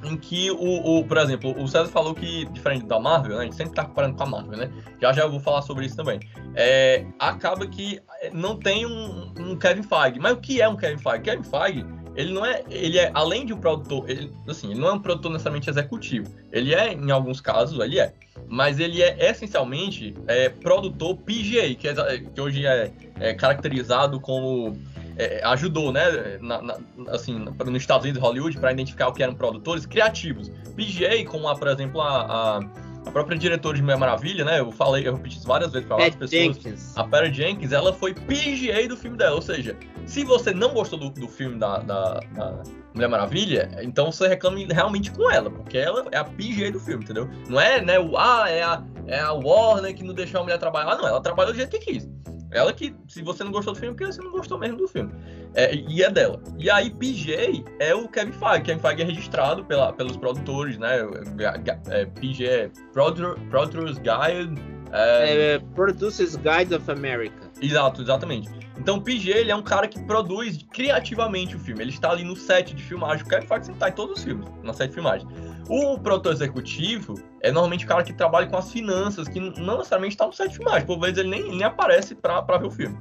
em que o, o, por exemplo, o César falou que, diferente da Marvel, né, a gente sempre tá comparando com a Marvel, né? Já já eu vou falar sobre isso também. É, acaba que não tem um, um, Kevin Feige. Mas o que é um Kevin Feige? Kevin Feige, ele não é, ele é além de um produtor, ele, assim, ele não é um produtor necessariamente executivo. Ele é, em alguns casos, ele é. Mas ele é essencialmente é, produtor PGA, que, é, que hoje é, é caracterizado como é, ajudou, né, na, na, assim, nos Estados Unidos, Hollywood, para identificar o que eram produtores criativos. PGA, como, a, por exemplo, a, a, a, própria diretora de Mulher Maravilha, né, eu falei, eu repeti isso várias vezes para várias pessoas. Jenkins. A Perry Jenkins, ela foi PGA do filme dela, ou seja, se você não gostou do, do filme da, da, da Mulher Maravilha, então você reclame realmente com ela, porque ela é a PGA do filme, entendeu? Não é, né, o, ah, é a, é a Warner que não deixou a mulher trabalhar. Ah, não, ela trabalhou do jeito que quis. Ela que, se você não gostou do filme, porque você não gostou mesmo do filme. É, e é dela. E aí, PJ é o Kevin Feige. Kevin Feige é registrado pela, pelos produtores, né? É, PJ é Producers Guide. É... é, Producers Guide of America. Exato, exatamente. Então o PG ele é um cara que produz criativamente o filme. Ele está ali no set de filmagem. O Kevin Feige está em todos os filmes, na set de filmagem. O produtor executivo é normalmente o cara que trabalha com as finanças, que não necessariamente está no set de filmagem. Por vezes ele nem, nem aparece para ver o filme.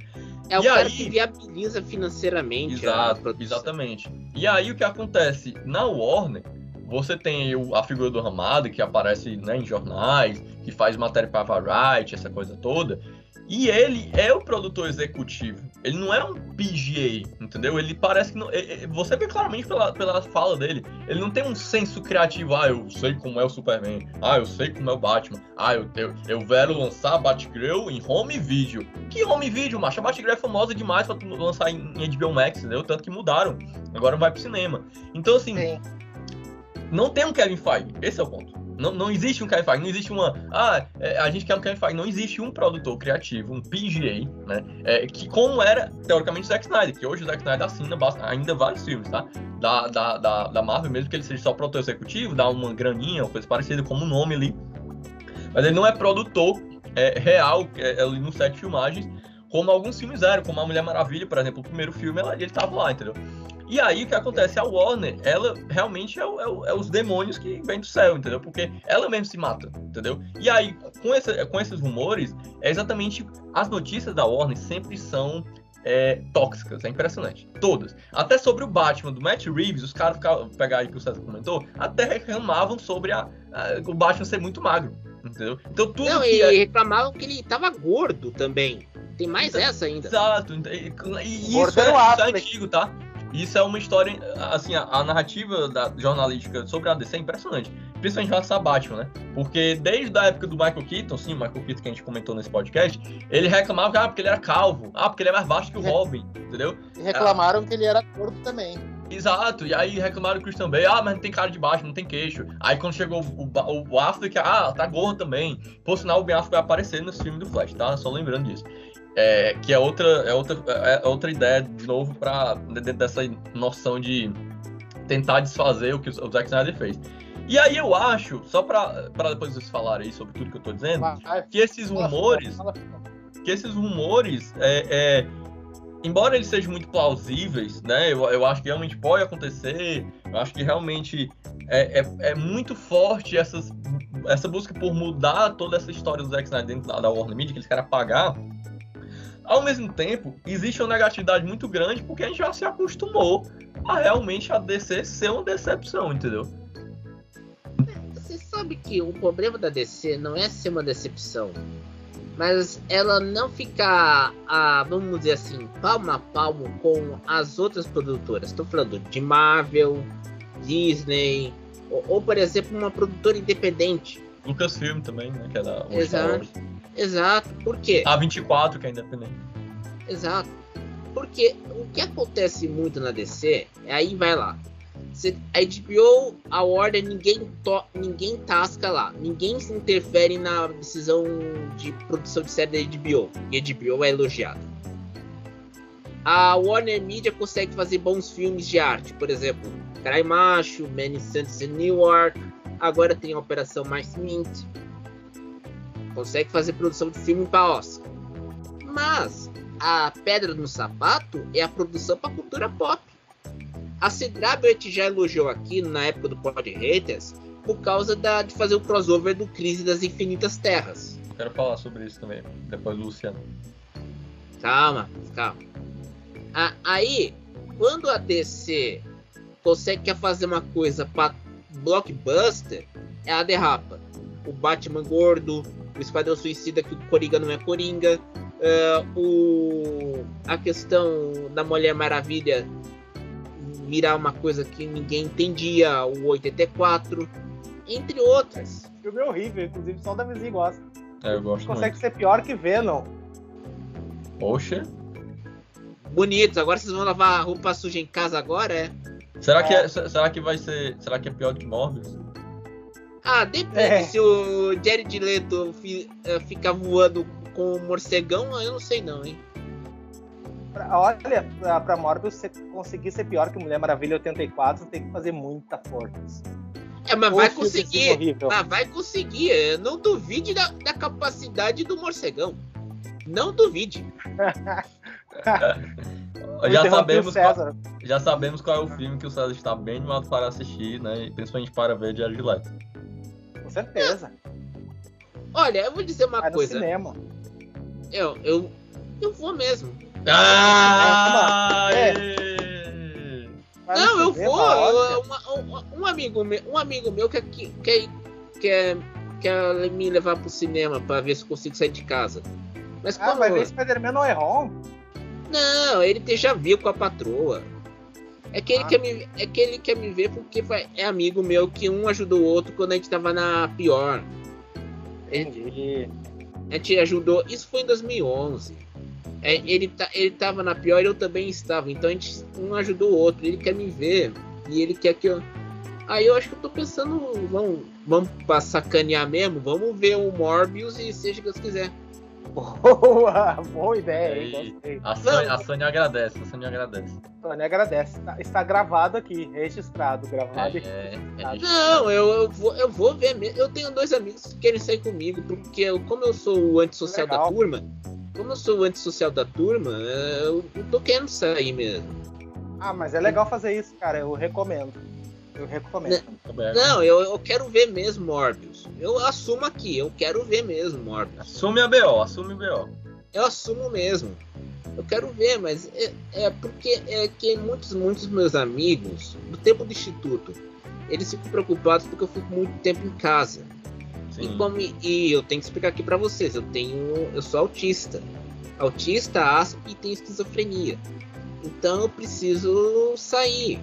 É o e cara aí... que viabiliza financeiramente. Exato, exatamente. E aí o que acontece? Na Warner, você tem a figura do Ramado, que aparece né, em jornais, que faz matéria para Variety, essa coisa toda. E ele é o produtor executivo. Ele não é um PGA, entendeu? Ele parece que não. Você vê claramente pela, pela fala dele. Ele não tem um senso criativo. Ah, eu sei como é o Superman. Ah, eu sei como é o Batman. Ah, eu, eu, eu quero lançar Batgirl em home video. Que home video, macho? A Batgirl é famosa demais pra lançar em, em HBO Max, entendeu? Tanto que mudaram. Agora vai pro cinema. Então, assim. Sim. Não tem um Kevin Feige. Esse é o ponto. Não, não existe um Feige, não existe uma. Ah, é, a gente quer um Feige. Não existe um produtor criativo, um PGA, né? É, que como era, teoricamente, o Zack Snyder, que hoje o Zack Snyder assina ainda vários filmes, tá? Da, da, da, da Marvel, mesmo que ele seja só produtor executivo, dá uma graninha, uma coisa parecida como o nome ali. Mas ele não é produtor é, real é, ali no set de filmagens, como alguns filmes eram, como A Mulher Maravilha, por exemplo, o primeiro filme, ela, ele tava lá, entendeu? E aí o que acontece? A Warner, ela realmente é, é, é, os demônios que vêm do céu, entendeu? Porque ela mesmo se mata, entendeu? E aí, com, esse, com esses rumores, é exatamente as notícias da Warner sempre são é, tóxicas, é impressionante. Todas. Até sobre o Batman do Matt Reeves, os caras pegar aí que o César comentou, até reclamavam sobre a, a, o Batman ser muito magro. Entendeu? Então tudo. Não, que e é... reclamavam que ele tava gordo também. Tem mais essa ainda. Exato. E, e isso, é, isso é antigo, tá? Isso é uma história, assim, a, a, narrativa da jornalística sobre a DC é impressionante. Principalmente em relação a Batman, né? Porque desde a época do Michael Keaton, sim, o Michael Keaton que a gente comentou nesse podcast, ele reclamava que, ah, porque ele era calvo, ah, porque ele é mais baixo que o Robin, entendeu? E reclamaram que ele era gordo também. Exato, e aí reclamaram o Christian Bale, ah, mas não tem cara de baixo, não tem queixo. Aí quando chegou o, o, o Affleck, ah, tá gordo também. Por sinal, o Ben Affleck vai aparecer nesse filme do Flash, tá? Só lembrando disso. É, que é outra, é outra, é, é outra ideia, de novo, para dentro dessa noção de tentar desfazer o que o Zack Snyder fez. E aí eu acho, só para depois vocês falarem aí sobre tudo que eu tô dizendo, que esses rumores, que esses rumores, é, é, embora eles sejam muito plausíveis, né, eu, eu acho que realmente pode acontecer, eu acho que realmente é, é, é muito forte essas, essa busca por mudar toda essa história do Zack Snyder dentro da, da Warner Media, que eles querem apagar, ao mesmo tempo, existe uma negatividade muito grande porque a gente já se acostumou a realmente a DC ser uma decepção, entendeu? Você sabe que o problema da DC não é ser uma decepção, mas ela não ficar, a, vamos dizer assim, palmo a palmo com as outras produtoras. Estou falando de Marvel, Disney, ou, ou, por exemplo, uma produtora independente. Lucasfilm também, né? Que é da Exato. Exato. Por quê? A 24, que é independente. Exato. Porque o que acontece muito na DC, é aí vai lá. A HBO, a Warner, ninguém, to, ninguém tasca lá. Ninguém se interfere na decisão de produção de série da HBO. E a HBO é elogiada. A Warner Media consegue fazer bons filmes de arte. Por exemplo, Carai Macho, Many Saints in Newark. Agora tem a Operação Mais Mint consegue fazer produção de filme para Oscar. Mas a pedra no sapato é a produção para cultura pop. A Cedrabert já elogiou aqui na época do Pod Haters por causa da, de fazer o crossover do Crise das Infinitas Terras. Quero falar sobre isso também, depois do Luciano. Calma, calma. Ah, aí, quando a DC consegue fazer uma coisa para blockbuster, ela derrapa. O Batman gordo, o Esquadrão Suicida que o Coringa não é Coringa, uh, o, a questão da Mulher Maravilha virar uma coisa que ninguém entendia, o 84, entre outras. O filme é horrível, inclusive só o Davizinho gosta. É, eu gosto Consegue muito. ser pior que Venom. Poxa. Bonitos, agora vocês vão lavar roupa suja em casa agora, é? Será que, é, será que vai ser. Será que é pior que Morbius? Ah, depende. É. Se o Jared Leto fi, uh, ficar voando com o morcegão, eu não sei não, hein? Olha, pra, pra Morbius conseguir ser pior que Mulher Maravilha 84, tem que fazer muita força. É, mas vai conseguir. Mas vai conseguir. Não duvide da, da capacidade do morcegão. Não duvide. [laughs] já sabemos, qual, já sabemos qual é o filme que o César está bem animado para assistir, né? Principalmente para ver Jared Leto certeza. Olha, eu vou dizer uma Vai coisa. No cinema. Eu, eu, eu vou mesmo. Ah! É. Não, eu vou. Eu, um, um, amigo meu, um amigo meu quer, quer, quer, quer me levar pro cinema para ver se consigo sair de casa. Mas ah, vai ver Spider-Man no Home? Não, ele já viu com a patroa. É que, ele ah. quer me, é que ele quer me ver porque é amigo meu que um ajudou o outro quando a gente tava na pior. Ele, a gente ajudou. Isso foi em 2011. É, ele, tá, ele tava na pior e eu também estava. Então a gente um ajudou o outro. Ele quer me ver e ele quer que eu. Aí eu acho que eu tô pensando, vamos, vamos pra sacanear mesmo, vamos ver o Morbius e seja o que Deus quiser. Boa! Boa ideia, hein? Gostei. A Sônia, a Sônia agradece, a Sônia agradece. Sônia agradece. Está, está gravado aqui, registrado, gravado É, é, registrado. Não, eu, eu, vou, eu vou ver mesmo. Eu tenho dois amigos que querem sair comigo, porque eu, como eu sou o antissocial da Legal. turma, como eu sou o antissocial da turma, eu, eu tô querendo sair mesmo. Ah, mas é legal fazer isso, cara. Eu recomendo. Eu recomendo. Também. Não, eu, eu quero ver mesmo Morbius. Eu assumo aqui, eu quero ver mesmo Morbius. Assume a BO, assume o BO. Eu assumo mesmo. Eu quero ver, mas é, é porque é que muitos, muitos meus amigos, do tempo do instituto, eles ficam preocupados porque eu fico muito tempo em casa. E, como, e eu tenho que explicar aqui pra vocês, eu tenho. Eu sou autista. Autista, asp e tenho esquizofrenia. Então eu preciso sair.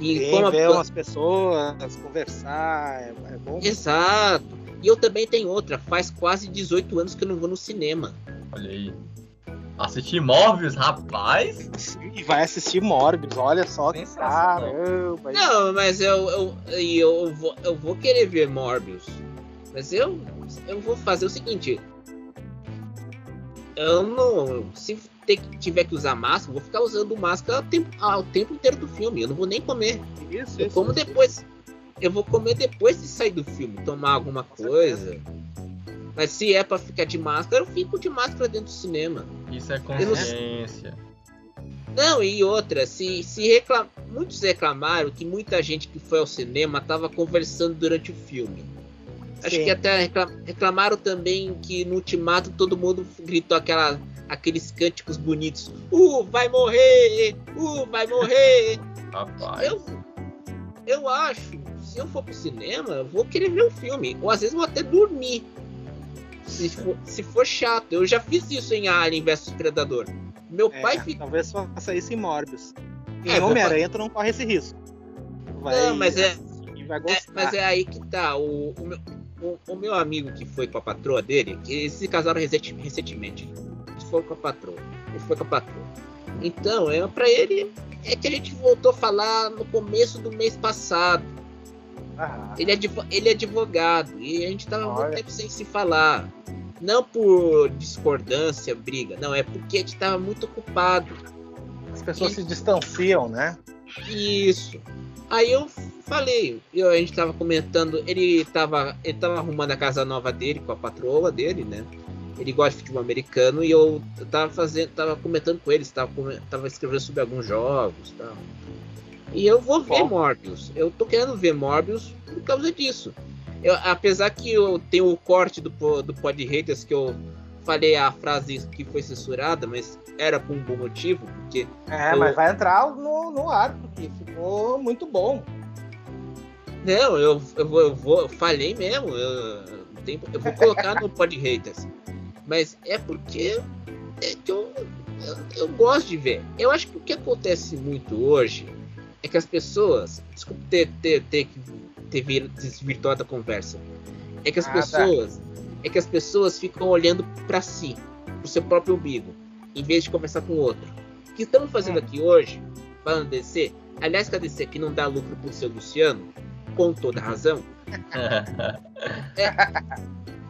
E Sim, como a- ver umas pessoas, conversar, é, é bom. Exato. E eu também tenho outra, faz quase 18 anos que eu não vou no cinema. Olha aí. Assistir Morbius, rapaz? E vai assistir Morbius, olha só que caramba. Não, mas eu, eu, e eu, vou, eu vou querer ver Morbius. Mas eu, eu vou fazer o seguinte. Eu não. Se ter que- tiver que usar máscara, vou ficar usando máscara o tempo, ah, o tempo inteiro do filme. Eu não vou nem comer. Isso, Eu isso, como isso. depois. Eu vou comer depois de sair do filme, tomar alguma coisa. Mas se é pra ficar de máscara, eu fico de máscara dentro do cinema. Isso é consciência. Não, e outra, se, se reclam... muitos reclamaram que muita gente que foi ao cinema tava conversando durante o filme. Acho Sim. que até recla- reclamaram também que no ultimato todo mundo gritou aquela, aqueles cânticos bonitos. Uh, vai morrer! Uh, vai morrer! [laughs] Rapaz. eu, eu acho, se eu for pro cinema, eu vou querer ver um filme. Ou às vezes vou até dormir. Se for, se for chato. Eu já fiz isso em Alien vs Predador. Meu É, pai fica. Talvez faça isso em Morbius. Em É, Homem-Aranha, tu não corre esse risco. Vai, Não, mas é- vai É, mas é aí que tá. O, o, meu, o, o meu amigo que foi com a patroa dele, eles se casaram recentemente. Foram com a patroa. Ele foi com a patroa. Então, é, pra ele, é que a gente voltou a falar no começo do mês passado. Ah, Ele é, ele é advogado e a gente tava muito tempo sem se falar. Não por discordância, briga. Não, é porque a gente tava muito ocupado. as pessoas se distanciam, né? Isso. Aí eu falei, eu, a gente tava comentando, ele tava, ele tava arrumando a casa nova dele com a patroa dele, né? Ele gosta de futebol americano e eu tava fazendo, tava comentando com eles, tava, tava escrevendo sobre alguns jogos, tal. E eu vou ver Bom. Morbius. Eu tô querendo ver Morbius por causa disso. Eu, apesar que eu tenho o corte do, do Pod Haters que eu falei a frase que foi censurada, mas era por um bom motivo, porque É, Eu- mas vai entrar no, no ar, porque ficou muito bom. Não, eu, eu, vou, eu vou, eu falei mesmo. Eu, eu vou colocar no Pod Haters. Mas é porque é que eu, eu, eu gosto de ver. Eu acho que o que acontece muito hoje é que as pessoas. Desculpa ter, ter, ter, que- ter vir- desvirtuado a conversa. É que as Ah, tá. pessoas. É que as pessoas ficam olhando pra si, pro seu próprio umbigo, em vez de conversar com o outro. O que estamos fazendo Hum. aqui hoje, falando DC, aliás, que a DC aqui não dá lucro pro seu Luciano, com toda razão, [laughs] é,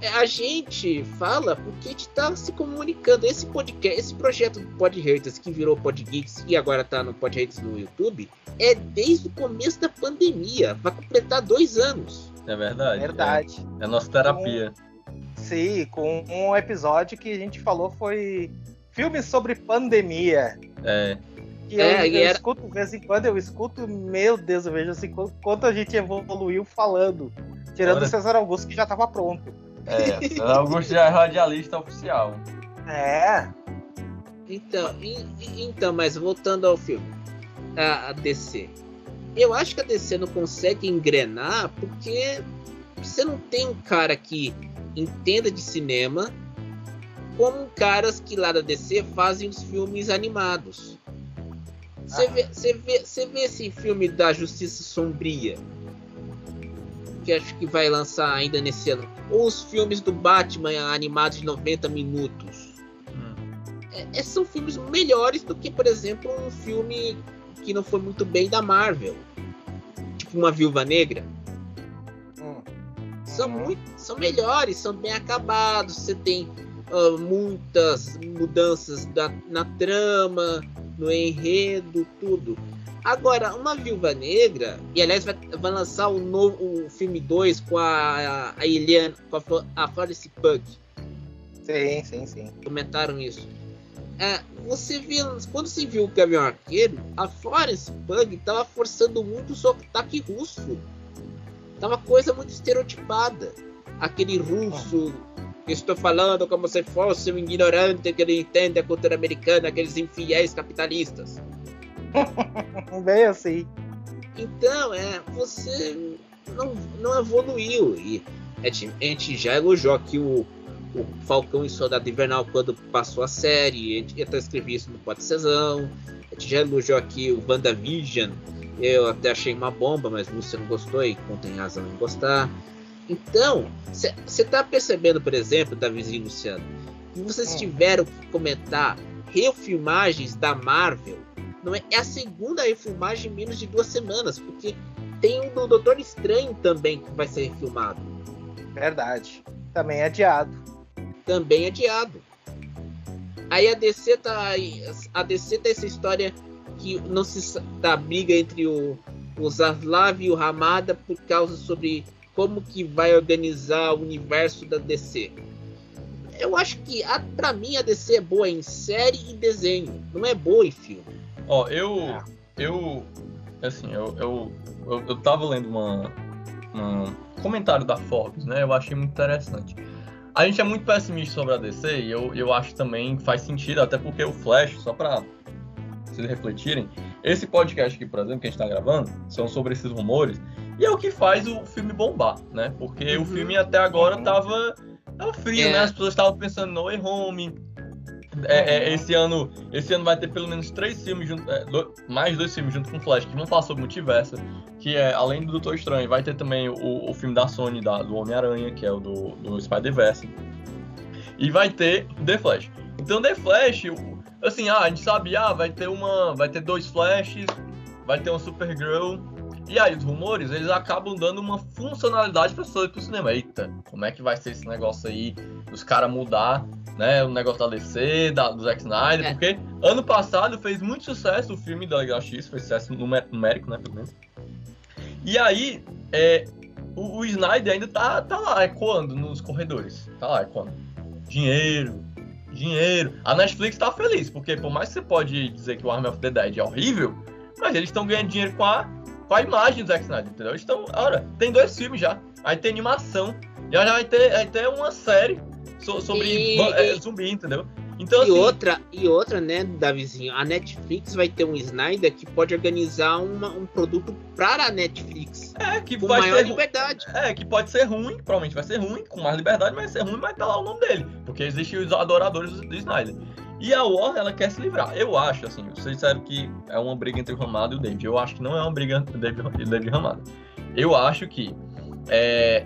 a gente fala porque a gente tá se comunicando. Esse podcast, esse projeto do Pod Haters que virou Pod Geeks e agora tá no Pod Haters no YouTube, é desde o começo da pandemia. Vai completar dois anos. É verdade. Verdade. É, é a nossa terapia. Sim, com um episódio que a gente falou foi filmes sobre pandemia. É. Que É, eu, e eu era- escuto, de vez em quando eu escuto, meu Deus, eu vejo assim, qu- quanto a gente evoluiu falando. Tirando o César Augusto, que já tava pronto. É. Augusto já é radialista oficial. É, Então, e- e- então, mas voltando ao filme, a, a DC. Eu acho que a DC não consegue engrenar porque você não tem um cara que entenda de cinema como caras que lá da DC fazem os filmes animados. Você Ah. vê, você vê, você vê esse filme da Justiça Sombria, que acho que vai lançar ainda nesse ano, ou os filmes do Batman animados de 90 minutos Hum. é- são filmes melhores do que, por exemplo, um filme que não foi muito bem da Marvel. Tipo uma Viúva Negra. Hum. São Uhum. muito, são melhores, são bem acabados. Você tem uh, muitas mudanças da, na trama, no enredo, tudo. Agora, uma Viúva Negra, e aliás vai, vai lançar o novo o filme 2 com a, a Eliana, com a, a Florence Pug. Sim, sim, sim. Comentaram isso. É, você viu, quando se viu o Gavião Arqueiro, a Florence Pug tava forçando muito o sotaque russo. Tava coisa muito estereotipada. Aquele russo que estou falando como se fosse um ignorante que não entende a cultura americana, aqueles infiéis capitalistas. [laughs] Bem assim. Então, é, você não, não evoluiu. E a gente já elogiou aqui o, o Falcão e Soldado Invernal quando passou a série. A gente até escrevi isso no Pode Sezão. A gente já elogiou aqui o WandaVision. Eu até achei uma bomba, mas você não gostou e contém razão em gostar. Então, você está percebendo, por exemplo, Davizinho Luciano, que vocês hum. tiveram que comentar refilmagens da Marvel não é, é a segunda refilmagem em menos de duas semanas, porque tem um do Doutor Estranho também que vai ser refilmado. Verdade. Também adiado. Também adiado. Aí a DC tá. A DC tá essa história que não se da briga entre o, o Zaslav e o Ramada por causa sobre como que vai organizar o universo da DC. Eu acho que para mim a DC é boa em série e desenho, não é boa em filme. Ó, eu. É. Eu. Assim, eu, eu, eu, eu tava lendo uma, um comentário da Forbes, né? Eu achei muito interessante. A gente é muito pessimista sobre a DC e eu, eu acho também faz sentido, até porque o Flash, só pra vocês refletirem, esse podcast aqui, por exemplo, que a gente tá gravando, são sobre esses rumores, e é o que faz o filme bombar, né? Porque uhum. o filme até agora uhum. tava, tava frio, é. né? As pessoas estavam pensando no Way Home, é, é, esse ano esse ano vai ter pelo menos três filmes junto, é, mais dois filmes junto com Flash que vão falar sobre multiverso que é além do Doutor Estranho vai ter também o, o filme da Sony da, do Homem Aranha que é o do, do Spider Verse e vai ter The Flash. Então The Flash assim ah a gente sabe ah vai ter uma vai ter dois Flashes vai ter uma Supergirl e aí os rumores, eles acabam dando uma funcionalidade para pessoas pro cinema. Eita, como é que vai ser esse negócio aí? Os caras mudar né? O negócio da DC, da, do Zack Snyder, é. porque ano passado fez muito sucesso o filme da Liga X, fez sucesso numérico, né? Pelo menos. E aí, é, o, o, Snyder ainda tá, tá lá ecoando nos corredores. Tá lá ecoando. Dinheiro, dinheiro. A Netflix tá feliz, porque por mais que você pode dizer que o Army of the Dead é horrível, mas eles estão ganhando dinheiro com a, com a imagem do Zack Snyder, entendeu? Então, olha, tem dois filmes já. Aí tem animação. Já, já vai ter, vai ter uma série so, sobre e, é, zumbi, entendeu? Então, e assim, outra, e outra, né, Davizinho, a Netflix vai ter um Snyder que pode organizar uma, um produto para a Netflix. É, que com vai maior liberdade. É, que pode ser ruim, provavelmente vai ser ruim, com mais liberdade, mas vai ser ruim, mas tá lá o nome dele. Porque existem os adoradores do, do Snyder. E a Warner, ela quer se livrar. Eu acho, assim, vocês disseram que é uma briga entre o Ramado e o David. Eu acho que não é uma briga entre o David, David Ramado. Eu acho que é,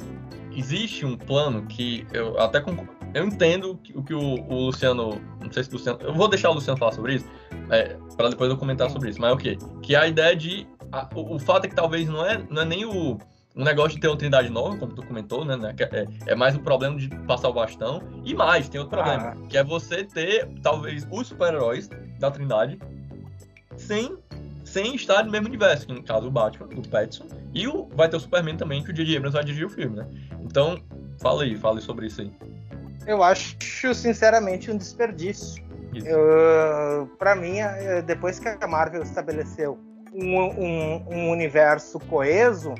existe um plano que eu até concordo eu entendo o que o, o, Luciano. Não sei se o Luciano. Eu vou deixar o Luciano falar sobre isso, é, para depois eu comentar sobre isso. Mas é o quê? Que a ideia de. A, o, o, fato é que talvez não é, não é nem o, o negócio de ter uma trindade nova, como tu comentou, né? né é, é, mais o problema de passar o bastão. E mais, tem outro problema, ah. que é você ter, talvez, os super-heróis da trindade sem, sem estar no mesmo universo. Que no caso, o Batman, o Petson. E o, vai ter o Superman também, que o J.J. Abrams vai dirigir o filme, né? Então, fala aí, fala aí sobre isso aí. Eu acho, sinceramente, um desperdício. Para mim, é, depois que a Marvel estabeleceu um, um, um, universo coeso,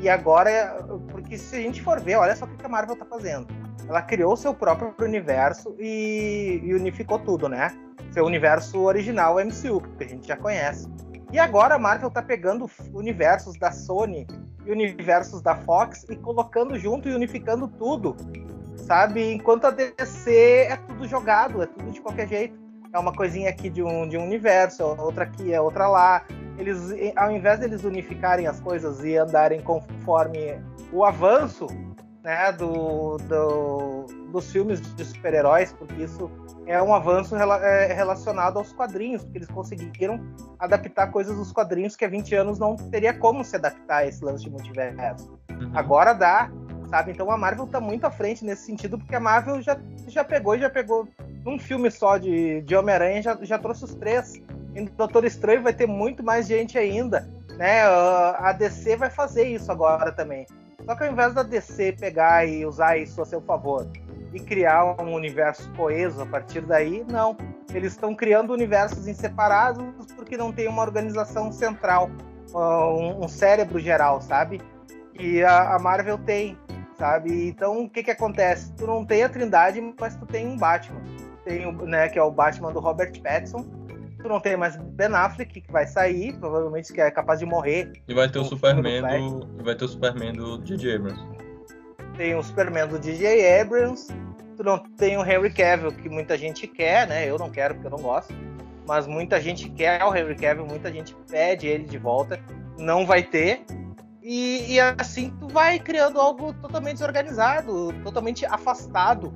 e agora, porque se a gente for ver, olha só o que a Marvel está fazendo. Ela criou seu próprio universo e, e unificou tudo, né? Seu universo original, o MCU, que a gente já conhece. E agora a Marvel está pegando universos da Sony e universos da Fox e colocando junto e unificando tudo sabe? Enquanto a DC é tudo jogado, é tudo de qualquer jeito. É uma coisinha aqui de um, de um universo, outra aqui, é outra lá. Eles, ao invés deles unificarem as coisas e andarem conforme o avanço né, do, do, dos filmes de super-heróis, porque isso é um avanço rela é, relacionado aos quadrinhos, porque eles conseguiram adaptar coisas dos quadrinhos que há 20 anos não teria como se adaptar a esse lance de multiverso. Uhum. Agora dá, sabe? Então a Marvel tá muito à frente nesse sentido, porque a Marvel já, já pegou e já pegou num filme só de, de Homem-Aranha, já, já trouxe os três. E Doutor Estranho vai ter muito mais gente ainda, né? A DC vai fazer isso agora também. Só que ao invés da DC pegar e usar isso a seu favor e criar um universo coeso a partir daí, não. Eles estão criando universos em separados porque não tem uma organização central, um, cérebro geral, sabe? E a, Marvel tem, sabe? Então o que que acontece? Tu não tem a Trindade, mas tu tem um Batman, tem, né? Que é o Batman do Robert Pattinson. Tu não tem mais Ben Affleck que vai sair, provavelmente que é capaz de morrer. E vai ter o Superman do, vai ter o Superman do DJ Abrams tem o Superman do DJ Abrams, tu não tem o Henry Cavill, que muita gente quer, né? Eu não quero porque eu não gosto. Mas muita gente quer o Henry Cavill, muita gente pede ele de volta. Não vai ter. E, e assim tu vai criando algo totalmente desorganizado, totalmente afastado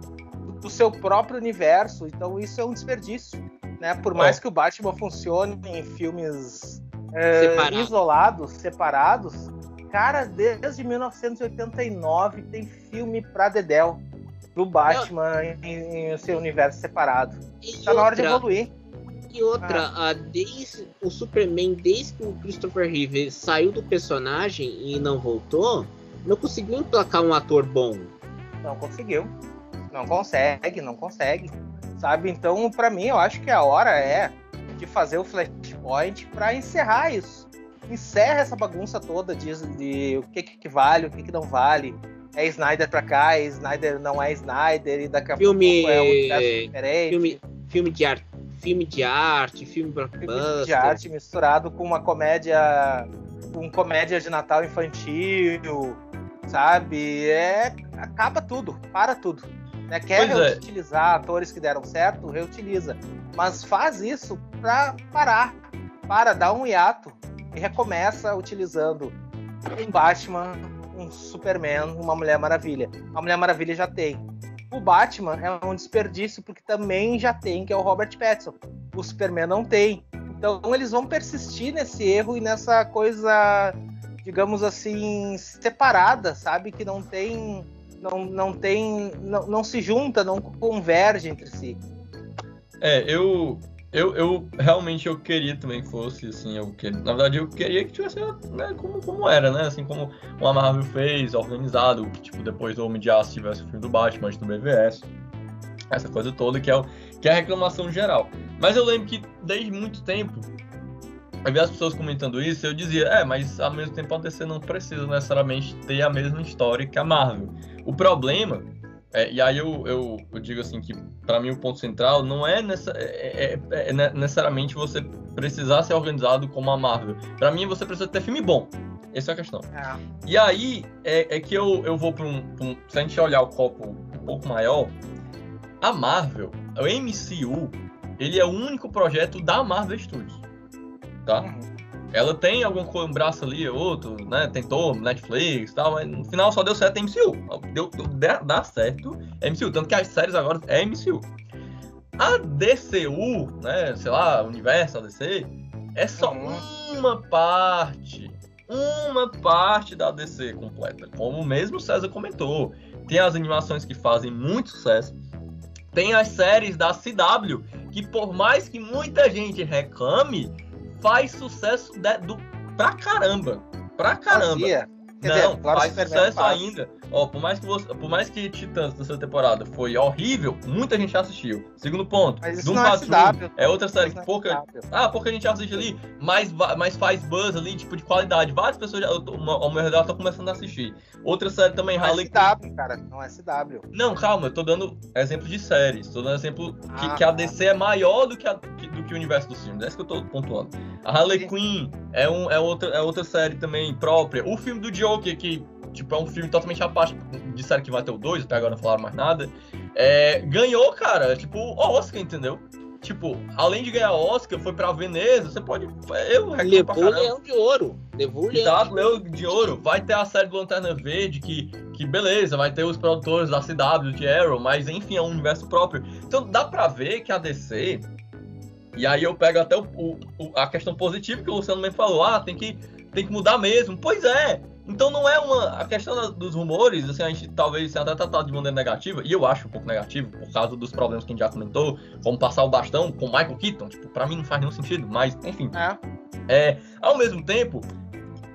do seu próprio universo. Então isso é um desperdício. Né? Por mais é. que o Batman funcione em filmes é, isolados, separados, Cara, desde 1989 tem filme pra Dedel do Batman em, em seu universo separado. E tá outra, na hora de evoluir. E outra, ah. desde o Superman, desde que o Christopher Reeve saiu do personagem e não voltou, não conseguiu emplacar um ator bom. Não conseguiu. Não consegue, não consegue. Sabe? Então, para mim, eu acho que a hora é de fazer o Flashpoint para encerrar isso encerra essa bagunça toda de, de o que, que vale, o que, que não vale. É Snyder pra cá, é Snyder não é Snyder, e daqui a filme... pouco é um diferente. Filme, filme de arte, filme de arte, filme blockbuster. Filme de arte misturado com uma comédia, com comédia de Natal infantil, sabe? É, acaba tudo, para tudo. Né? Quer pois é. reutilizar é. atores que deram certo, reutiliza. Mas faz isso pra parar, para dar um hiato, e recomeça utilizando um Batman, um Superman, uma Mulher Maravilha. A Mulher Maravilha já tem. O Batman é um desperdício porque também já tem, que é o Robert Pattinson. O Superman não tem. Então eles vão persistir nesse erro e nessa coisa, digamos assim, separada, sabe? Que não tem. Não, não tem. Não, não se junta, não converge entre si. É, eu, eu, eu realmente eu queria também que fosse assim, eu que, na verdade eu queria que tivesse né, como, como era, né? Assim como o Marvel fez, organizado, que tipo depois do Homem de Aço tivesse o filme do Batman do BVS. Essa coisa toda que é, o, que é a reclamação geral. Mas eu lembro que desde muito tempo eu vi as pessoas comentando isso, eu dizia, é, mas ao mesmo tempo a DC não precisa necessariamente ter a mesma história que a Marvel. O problema é, e aí eu, eu, eu, digo assim que para mim o ponto central não é, nessa, é, é, é, é necessariamente você precisar ser organizado como a Marvel. Para mim você precisa ter filme bom. Essa é a questão. É. E aí é, que eu, eu vou para um, um, Se a gente olhar o copo um pouco maior, a Marvel, o MCU, ele é o único projeto da Marvel Studios. Tá? Uhum. Ela tem algum um braço ali, outro, né? Tentou Netflix e tal, mas no final só deu certo MCU. Deu, deu, dá certo MCU. Tanto que as séries agora é MCU. A DCU, né? Sei lá, Universal DC, é só uhum. uma parte. Uma parte da DC completa. Como o mesmo César comentou. Tem as animações que fazem muito sucesso. Tem as séries da CW, que por mais que muita gente reclame, faz sucesso de, do, pra caramba. Pra caramba. Fazia. Quer não, dizer, faz sucesso ainda. Ó, por mais que você, por mais que Titãs terceira temporada foi horrível, muita gente assistiu. Segundo ponto, Doom é Patrol é, outra série que é pouca, ah, pouca gente assiste ali, mas, mas faz buzz ali, tipo de qualidade. Várias pessoas já, ao meu redor estão começando a assistir. Outra série também, não é Harley é CW, cara, não é CW. Não, calma, eu tô dando exemplo de séries, tô dando exemplo que, ah, que a DC é maior do que, a, que, do que o universo dos filmes. É isso que eu tô pontuando. A Harley. Quinn é, um, é, outra, é outra série também própria. O filme do Joker, que tipo, é um filme totalmente à parte. Disseram que vai ter o 2, até agora não falaram mais nada. É, ganhou, cara, tipo, Oscar, entendeu? Tipo, além de ganhar Oscar, foi pra Veneza, você pode. Eu Levou o Leão de Ouro. Levou o Leão. de Leão de Ouro. Vai ter a série do Lanterna Verde, que, que beleza, vai ter os produtores da CW, de Arrow, mas enfim, é um universo próprio. Então dá pra ver que a DC. E aí eu pego até o, o, a questão positiva que o Luciano também falou. Ah, tem que, tem que mudar mesmo. Pois é, Então não é uma. A questão da- dos rumores, assim, a gente talvez tenha até tratado de maneira negativa, e eu acho um pouco negativo, por causa dos problemas que a gente já comentou, como passar o bastão com Michael Keaton. Tipo, pra mim não faz nenhum sentido, mas, enfim. É. É, ao mesmo tempo,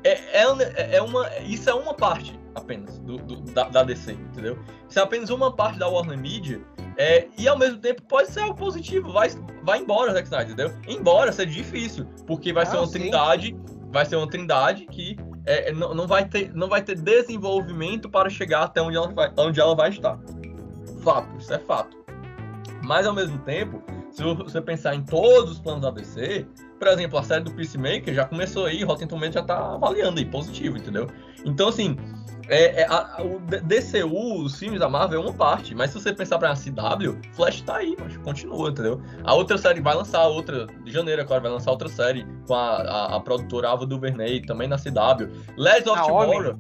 é, é, é uma, isso é uma parte apenas do, do- da, da DC, entendeu? Isso é apenas uma parte da Warner Media. É, e ao mesmo tempo pode ser algo positivo, vai, vai embora, Zack Snyder, entendeu? Embora seja difícil, porque vai Ah, ser uma sim. trindade, vai ser uma trindade que é, é, não, não, vai ter, não vai ter desenvolvimento para chegar até onde ela vai, onde ela vai estar. Fato, isso é fato. Mas ao mesmo tempo, se você pensar em todos os planos da DC, por exemplo, a série do Peacemaker já começou aí, Rotten Tomatoes já tá avaliando aí, positivo, entendeu? Então, assim, é, é, a- a- o DCU, os filmes da Marvel é uma parte, mas se você pensar pra CW, Flash tá aí, mas continua, entendeu? A outra série vai lançar outra, de janeiro agora vai lançar outra série com a, a, a produtora Ava DuVernay, também na CW. Legends of Naomi. Tomorrow,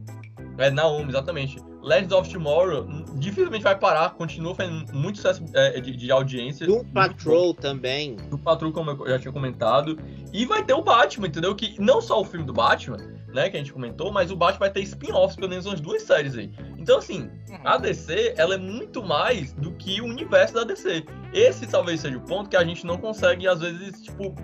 é, Naomi, exatamente. Legends of Tomorrow dificilmente vai parar, continua fazendo muito sucesso é, de, de audiência. Bom Patrol também. do Patrulha, como eu já tinha comentado. E vai ter o Batman, entendeu? Que não só o filme do Batman, né, que a gente comentou, mas o Batman vai ter spin-offs, pelo menos umas duas séries aí. Então, assim, a DC, ela é muito mais do que o universo da DC. Esse talvez seja o ponto que a gente não consegue, às vezes, tipo,